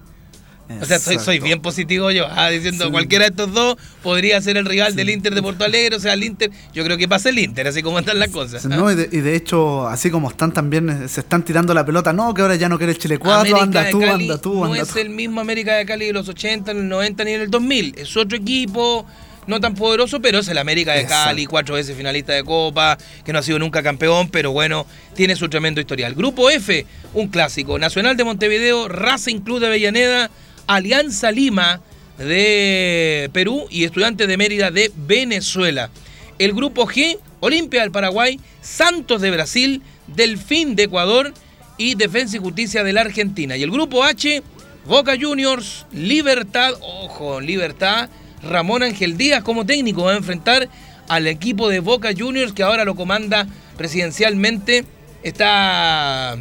O sea, soy, soy bien positivo yo, ah, diciendo Sí. cualquiera de estos dos podría ser el rival del Inter de Porto Alegre, o sea, el Inter, yo creo que pasa el Inter, así como están las cosas. ¿ah? No, y, de, y de hecho, así como están también, eh, se están tirando la pelota. No, que ahora ya no quiere el Chile 4, América anda tú, Cali anda tú, no anda es tú. el mismo América de Cali de los 80, en el 90 ni en el 2000. Es otro equipo, no tan poderoso, pero es el América de Exacto. Cali, cuatro veces finalista de Copa, que no ha sido nunca campeón, pero bueno, tiene su tremendo historial. Grupo F, un clásico. Nacional de Montevideo, Racing Club de Avellaneda, Alianza Lima de Perú y Estudiantes de Mérida de Venezuela. El grupo G, Olimpia del Paraguay, Santos de Brasil, Delfín de Ecuador y Defensa y Justicia de la Argentina. Y el grupo H, Boca Juniors, Libertad, ojo, Libertad, Ramón Ángel Díaz como técnico va a enfrentar al equipo de Boca Juniors que ahora lo comanda presidencialmente. Está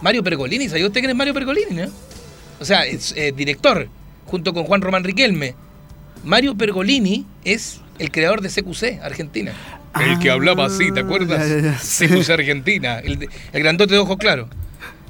Mario Pergolini, ¿sabía usted quién es Mario Pergolini? no? O sea, es eh, director, junto con Juan Román Riquelme. Mario Pergolini es el creador de CQC, Argentina. el que Ah, hablaba así, ¿te acuerdas? ya, ya, ya, sí. CQC Argentina, el, de- el grandote de ojos claros.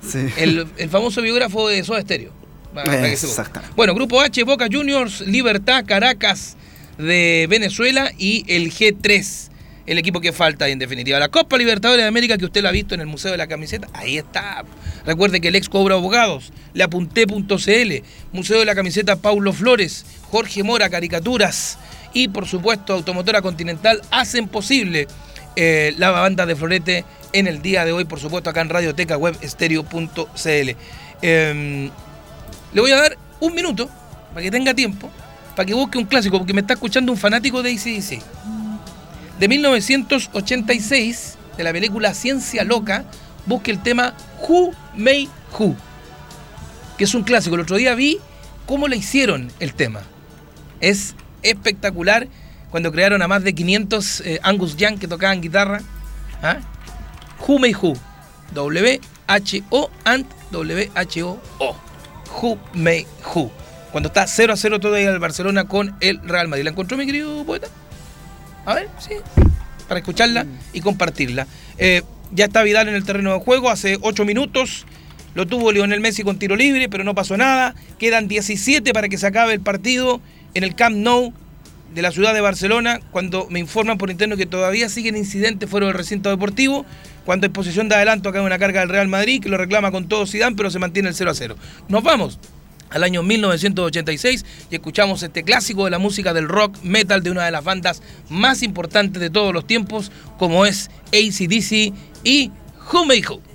Sí. El, el famoso biógrafo de Soda Stereo. Exactamente. Bueno, Grupo H, Boca Juniors, Libertad, Caracas de Venezuela y el G3, el equipo que falta en definitiva. La Copa Libertadores de América que usted la ha visto en el Museo de la Camiseta, ahí está. Recuerde que el ex cobra abogados, leapunté.cl, Museo de la Camiseta Paulo Flores, Jorge Mora, Caricaturas y por supuesto Automotora Continental hacen posible eh, la banda de Florete en el día de hoy, por supuesto acá en Radioteca Web Estéreo.cl. Em, le voy a dar un minuto para que tenga tiempo, para que busque un clásico, porque me está escuchando un fanático de ACDC. De 1986, de la película Ciencia Loca, busque el tema Who Made Who, que es un clásico. El otro día vi cómo le hicieron el tema. Es espectacular cuando crearon a más de 500 eh, Angus Young que tocaban guitarra. ¿Ah? Who Made Who. W-H-O and W-H-O-O. Who Made Who. Cuando está 0 a 0 todavía el Barcelona con el Real Madrid. ¿La encontró mi querido poeta? A ver, sí. Para escucharla y compartirla. Eh, ya está Vidal en el terreno de juego hace 8 minutos. Lo tuvo Lionel Messi con tiro libre, pero no pasó nada. Quedan 17 para que se acabe el partido en el Camp Nou de la ciudad de Barcelona, cuando me informan por interno que todavía siguen incidentes fuera del recinto deportivo, cuando en posición de adelanto acá una carga del Real Madrid que lo reclama con todo Zidane, pero se mantiene el 0 a 0. Nos vamos al año 1986 y escuchamos este clásico de la música del rock metal de una de las bandas más importantes de todos los tiempos, como es ACDC y Who Made Who.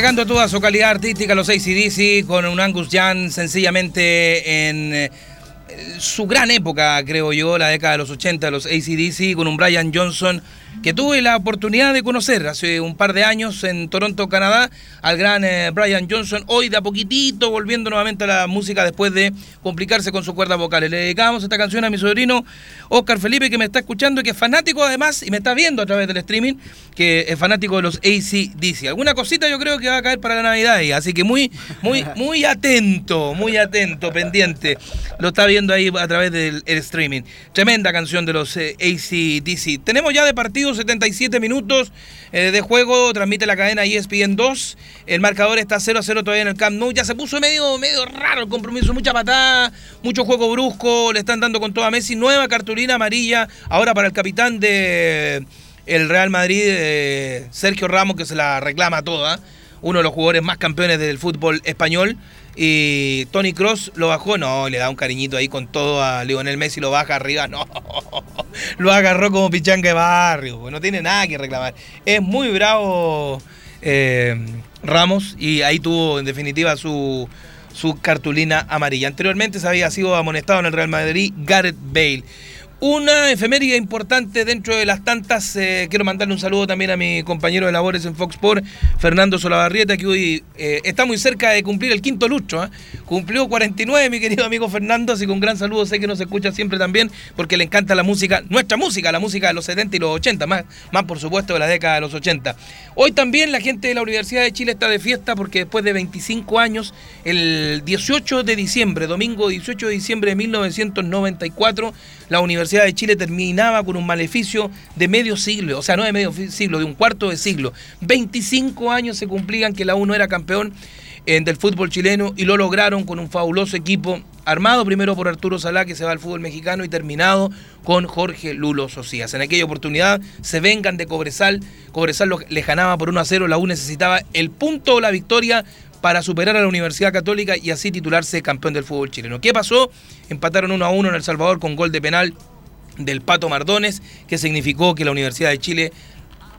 Desplegando toda su calidad artística los ACDC con un Angus Young sencillamente en eh, su gran época, creo yo, la década de los 80, los ACDC, con un Brian Johnson que tuve la oportunidad de conocer hace un par de años en Toronto, Canadá, al gran eh, Brian Johnson, hoy de a poquitito volviendo nuevamente a la música después de complicarse con sus cuerdas vocales. Le dedicamos esta canción a mi sobrino Oscar Felipe, que me está escuchando y que es fanático además y me está viendo a través del streaming, que es fanático de los ACDC. Alguna cosita yo creo que va a caer para la Navidad ahí, así que muy, muy, [laughs] muy atento, muy atento, pendiente. Lo está viendo ahí a través del el streaming. Tremenda canción de los eh, ACDC. Tenemos ya de partido 77 minutos eh, de juego. Transmite la cadena ESPN 2. El marcador está 0 a 0 todavía en el Camp Nou. Ya se puso medio, medio raro el compromiso. Mucha patada, mucho juego brusco. Le están dando con todo a Messi. Nueva cartulina amarilla ahora para el capitán de el Real Madrid, eh, Sergio Ramos, que se la reclama toda. Uno de los jugadores más campeones del fútbol español. Y Tony Cross lo bajó, no, le da un cariñito ahí con todo a Lionel Messi, lo baja arriba, no, [laughs] lo agarró como pichanga de barrio, pues, no tiene nada que reclamar. Es muy bravo eh, Ramos y ahí tuvo en definitiva su, su cartulina amarilla. Anteriormente se había sido amonestado en el Real Madrid Gareth Bale. Una efeméride importante dentro de las tantas. eh, quiero mandarle un saludo también a mi compañero de labores en Fox Sport, Fernando Solabarrieta, que hoy eh, está muy cerca de cumplir el quinto lucho. ¿ah? Cumplió 49, mi querido amigo Fernando, así que un gran saludo. Sé que nos escucha siempre también, porque le encanta la música, nuestra música, la música de los 70 y los 80, más, más por supuesto de la década de los 80. Hoy también la gente de la Universidad de Chile está de fiesta porque después de 25 años, el 18 de diciembre, domingo 18 de diciembre de 1994, la Universidad de Chile terminaba con un maleficio de medio siglo, o sea, no de medio siglo, de un cuarto de siglo. 25 años se cumplían que la U no era campeón del fútbol chileno y lo lograron con un fabuloso equipo armado primero por Arturo Salá que se va al fútbol mexicano y terminado con Jorge Lulo Socias. En aquella oportunidad se vengan de Cobresal, Cobresal les ganaba por 1 a 0, la U necesitaba el punto o la victoria para superar a la Universidad Católica y así titularse campeón del fútbol chileno. ¿Qué pasó? Empataron 1 a 1 en El Salvador con gol de penal del Pato Mardones, que significó que la Universidad de Chile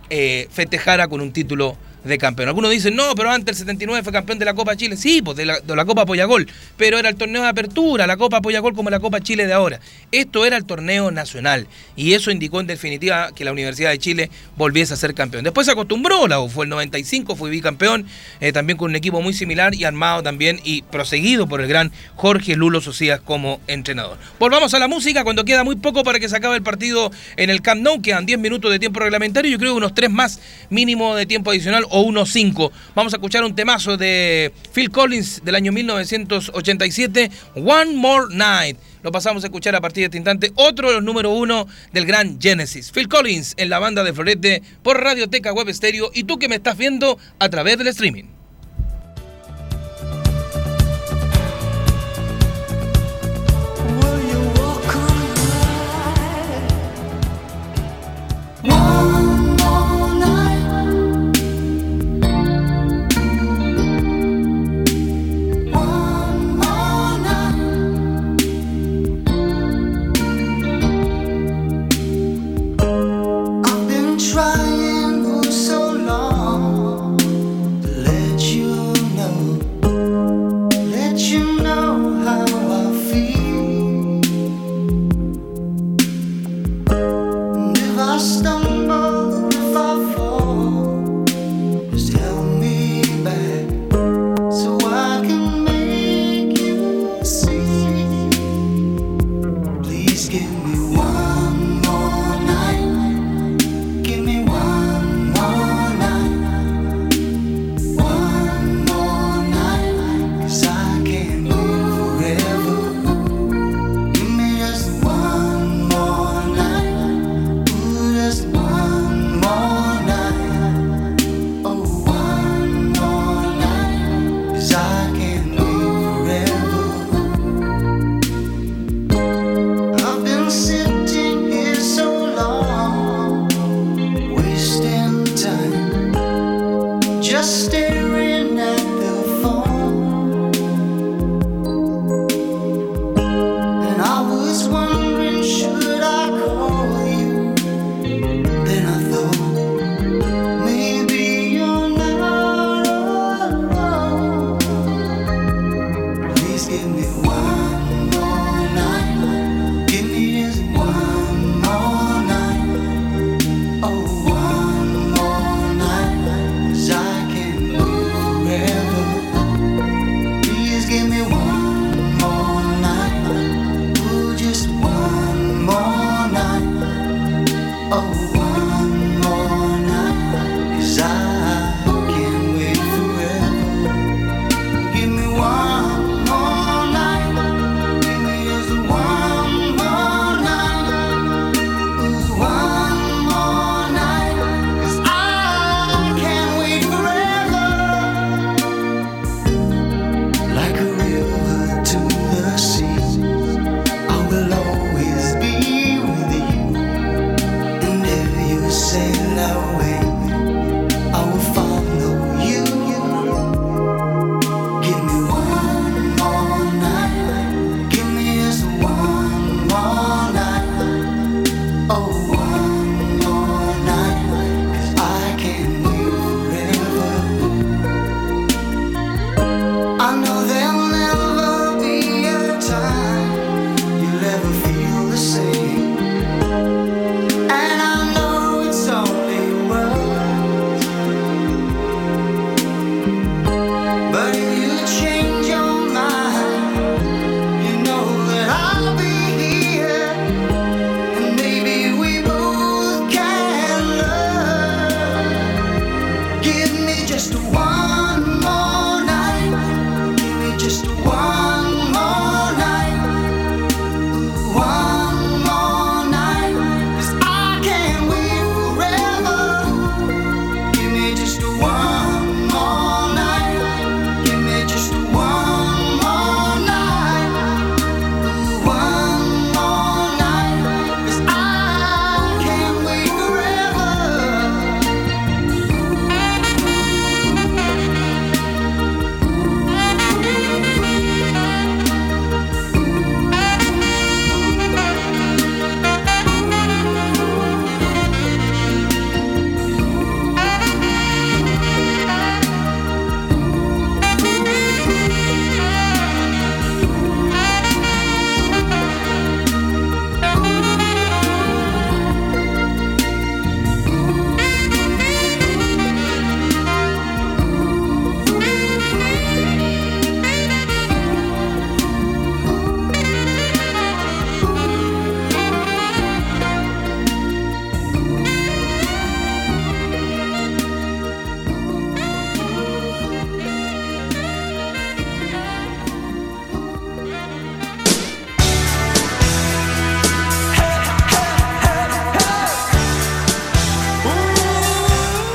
eh, festejara con un título de campeón. Algunos dicen, no, pero antes el 79 fue campeón de la Copa Chile. Sí, pues de la, de la Copa Pollagol, pero era el torneo de apertura, la Copa Pollagol como la Copa Chile de ahora. Esto era el torneo nacional y eso indicó en definitiva que la Universidad de Chile volviese a ser campeón. Después se acostumbró, la fue el 95, fue bicampeón, eh, también con un equipo muy similar y armado también y proseguido por el gran Jorge Lulo Socias como entrenador. Volvamos a la música cuando queda muy poco para que se acabe el partido en el Camp Nou, quedan 10 minutos de tiempo reglamentario, yo creo unos 3 más mínimo de tiempo adicional o unos 5. Vamos a escuchar un temazo de Phil Collins del año 1987, One More Night. Lo pasamos a escuchar a partir de este instante. Otro de los número uno del gran Genesis. Phil Collins en la banda de Florete por Radioteca Web Stereo y tú que me estás viendo a través del streaming.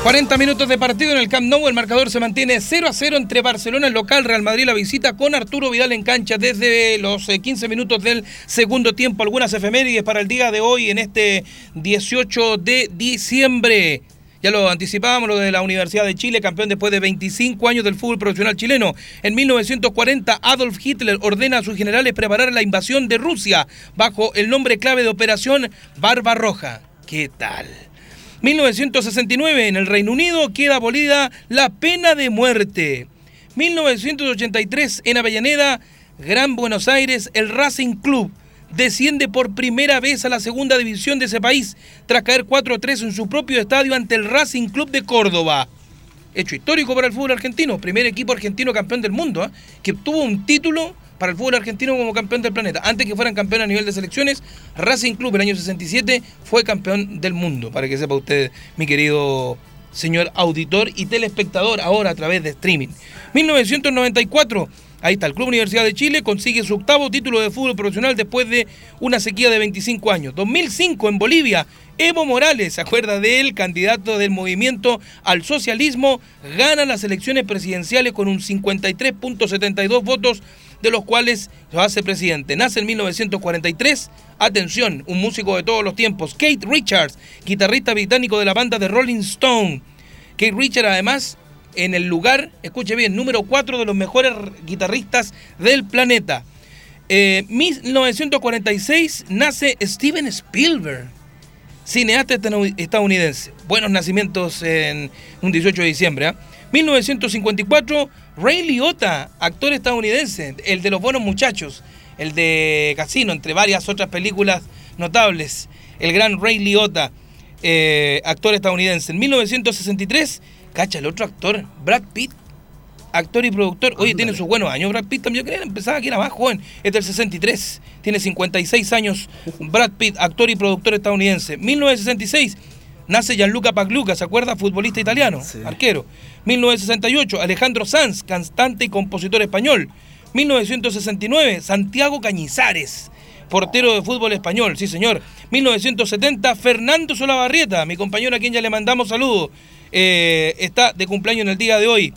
40 minutos de partido en el Camp Nou. El marcador se mantiene 0 a 0 entre Barcelona, el local, Real Madrid, la visita con Arturo Vidal en cancha desde los eh, 15 minutos del segundo tiempo. Algunas efemérides para el día de hoy en este 18 de diciembre. Ya lo anticipábamos, lo de la Universidad de Chile, campeón después de 25 años del fútbol profesional chileno. En 1940, Adolf Hitler ordena a sus generales preparar la invasión de Rusia bajo el nombre clave de Operación Barbarroja. ¿Qué tal? 1969, en el Reino Unido queda abolida la pena de muerte. 1983, en Avellaneda, Gran Buenos Aires, el Racing Club desciende por primera vez a la segunda división de ese país tras caer 4-3 en su propio estadio ante el Racing Club de Córdoba. Hecho histórico para el fútbol argentino, primer equipo argentino campeón del mundo, ¿eh? que obtuvo un título para el fútbol argentino como campeón del planeta. Antes que fueran campeón a nivel de selecciones, Racing Club el año 67 fue campeón del mundo, para que sepa usted, mi querido señor auditor y telespectador, ahora a través de streaming. 1994, ahí está, el Club Universidad de Chile consigue su octavo título de fútbol profesional después de una sequía de 25 años. 2005, en Bolivia, Evo Morales, ¿se acuerda de él? Candidato del movimiento al socialismo, gana las elecciones presidenciales con un 53.72 votos de los cuales lo hace presidente. Nace en 1943. Atención, un músico de todos los tiempos, Kate Richards, guitarrista británico de la banda de Rolling Stone. Kate Richards, además, en el lugar, escuche bien, número 4 de los mejores guitarristas del planeta. Eh, 1946 nace Steven Spielberg, cineasta estadounidense. Buenos nacimientos en un 18 de diciembre. ¿ah? 1954, Ray Liotta, actor estadounidense, el de los buenos muchachos, el de Casino, entre varias otras películas notables. El gran Ray Liotta, eh, actor estadounidense. En 1963, cacha, el otro actor, Brad Pitt, actor y productor. Oye, tiene sus buenos años. Brad Pitt también, yo creía, empezaba que era más joven. Es del 63, tiene 56 años. Brad Pitt, actor y productor estadounidense. 1966. Nace Gianluca Pagluca, ¿se acuerda? Futbolista italiano, Sí. arquero. 1968, Alejandro Sanz, cantante y compositor español. 1969, Santiago Cañizares, portero de fútbol español, sí señor. 1970, Fernando Solabarrieta, mi compañero a quien ya le mandamos saludos, eh, está de cumpleaños en el día de hoy.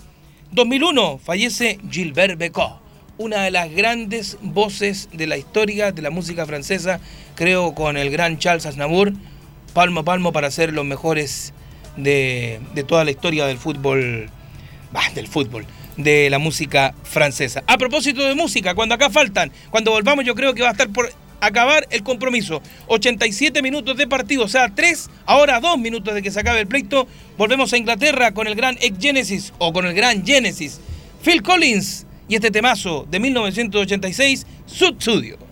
2001, fallece Gilbert Becot, una de las grandes voces de la historia de la música francesa, creo con el gran Charles Aznavour, palmo a palmo para ser los mejores de, de toda la historia del fútbol, del fútbol, de la música francesa. A propósito de música, cuando acá faltan, cuando volvamos yo creo que va a estar por acabar el compromiso. 87 minutos de partido, o sea, 3, ahora 2 minutos de que se acabe el pleito. Volvemos a Inglaterra con el gran ex Genesis o con el gran Genesis. Phil Collins y este temazo de 1986, Sud Studio.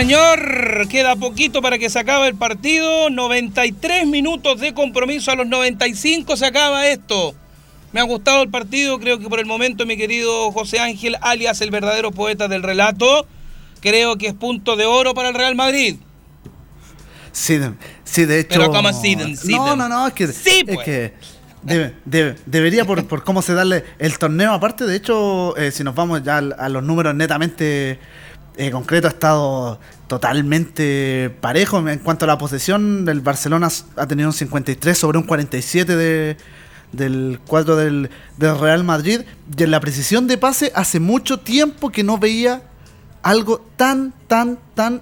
Señor. Queda poquito para que se acabe el partido. 93 minutos de compromiso. A los 95 se acaba esto. Me ha gustado el partido. Creo que por el momento, mi querido José Ángel, alias el verdadero poeta del relato, creo que es punto de oro para el Real Madrid. Sí, de, sí, de hecho. Pero ¿cómo así, den- sí, No, no, no, es que. Sí, es pues. que debe- debe- debería, por, por cómo se darle el torneo. Aparte, de hecho, eh, si nos vamos ya a, los números netamente eh, concretos, ha estado totalmente parejo. En cuanto a la posesión, el Barcelona ha tenido un 53 sobre un 47 de, del cuadro del, del Real Madrid. Y en la precisión de pase, hace mucho tiempo que no veía algo tan, tan, tan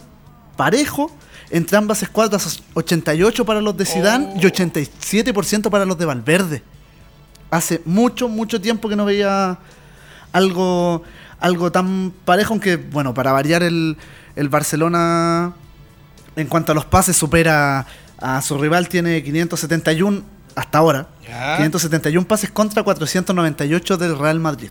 parejo entre ambas escuadras. 88 para los de Zidane y 87% para los de Valverde. Hace mucho, mucho tiempo que no veía algo, algo tan parejo, aunque, bueno, para variar el, el Barcelona en cuanto a los pases supera a su rival, tiene 571 hasta ahora. Ya. 571 pases contra 498 del Real Madrid.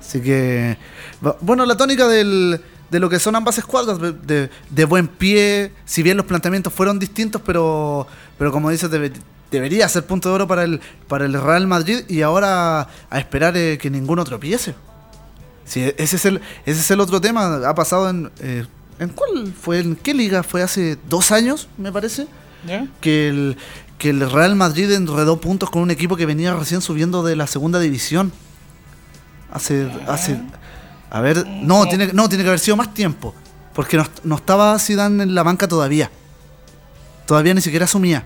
Así que, bu- bueno, la tónica del- de lo que son ambas escuadras, de, de- de buen pie, si bien los planteamientos fueron distintos, pero, pero como dices, debe- debería ser punto de oro para el, para el Real Madrid y ahora a esperar eh, que ninguno tropiece. Sí, ese es el, ese es el otro tema. Ha pasado en. eh, ¿En cuál fue? ¿En qué liga? Fue hace dos años, me parece. Que el, que el Real Madrid enredó puntos con un equipo que venía recién subiendo de la segunda división. Hace. hace a ver. No, tiene, no, tiene que haber sido más tiempo. Porque no, no estaba Zidane en la banca todavía. Todavía ni siquiera asumía.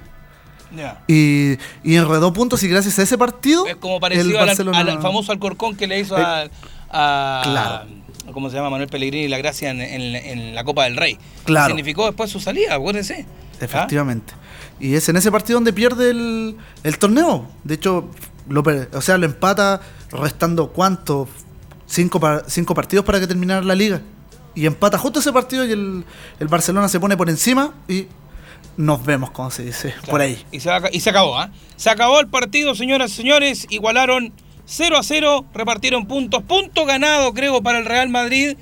Ya. Y, y enredó puntos y gracias a ese partido. Es como el parecido al, Barcelona- al famoso Alcorcón que le hizo Eh, a, a- claro. ¿Cómo se llama? Manuel Pellegrini y la Gracia en, en- en la Copa del Rey. Claro. Significó después su salida, acuérdense. ¿Ah? Efectivamente. Y es en ese partido donde pierde el, el torneo. De hecho, lo, o sea, lo empata restando cuánto? Cinco, cinco partidos para que terminara la liga. Y empata justo ese partido y el, el Barcelona se pone por encima y nos vemos, como se dice, por ahí. Y se, aca- y se acabó, ¿ah? Se acabó el partido, señoras y señores. Igualaron 0 a 0, repartieron puntos. Punto ganado, creo, para el Real Madrid.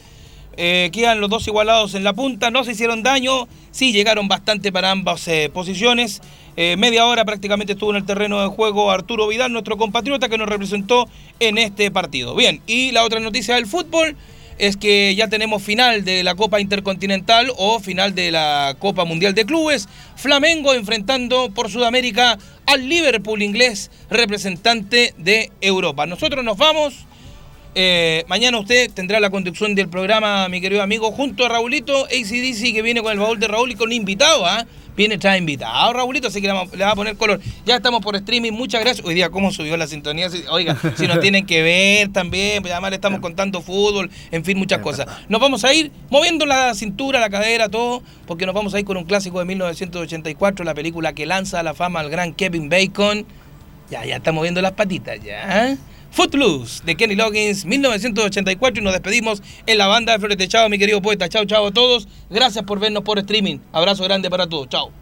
Eh, quedan los dos igualados en la punta. No se hicieron daño. Sí, llegaron bastante para ambas eh, posiciones. Eh, media hora prácticamente estuvo en el terreno de juego Arturo Vidal, nuestro compatriota que nos representó en este partido. Bien, y la otra noticia del fútbol es que ya tenemos final de la Copa Intercontinental o final de la Copa Mundial de Clubes. Flamengo enfrentando por Sudamérica al Liverpool inglés, representante de Europa. Nosotros nos vamos. Eh, mañana usted tendrá la conducción del programa, mi querido amigo, junto a Raulito ACDC, que viene con el baúl de Raúl y con invitado, ¿ah? Viene, trae invitado, Raulito, así que le va a poner color. Ya estamos por streaming, muchas gracias. Hoy día, ¿cómo subió la sintonía? Si- Oiga, si nos [laughs] tienen que ver también, pues además le estamos contando fútbol, en fin, muchas cosas. Nos vamos a ir moviendo la cintura, la cadera, todo, porque nos vamos a ir con un clásico de 1984, la película que lanza a la fama al gran Kevin Bacon. Ya, ya está moviendo las patitas, ya. Footloose de Kenny Loggins, 1984 y nos despedimos en la banda de Flores de Chao, mi querido poeta. Chao, chao a todos. Gracias por vernos por streaming. Abrazo grande para todos. Chao.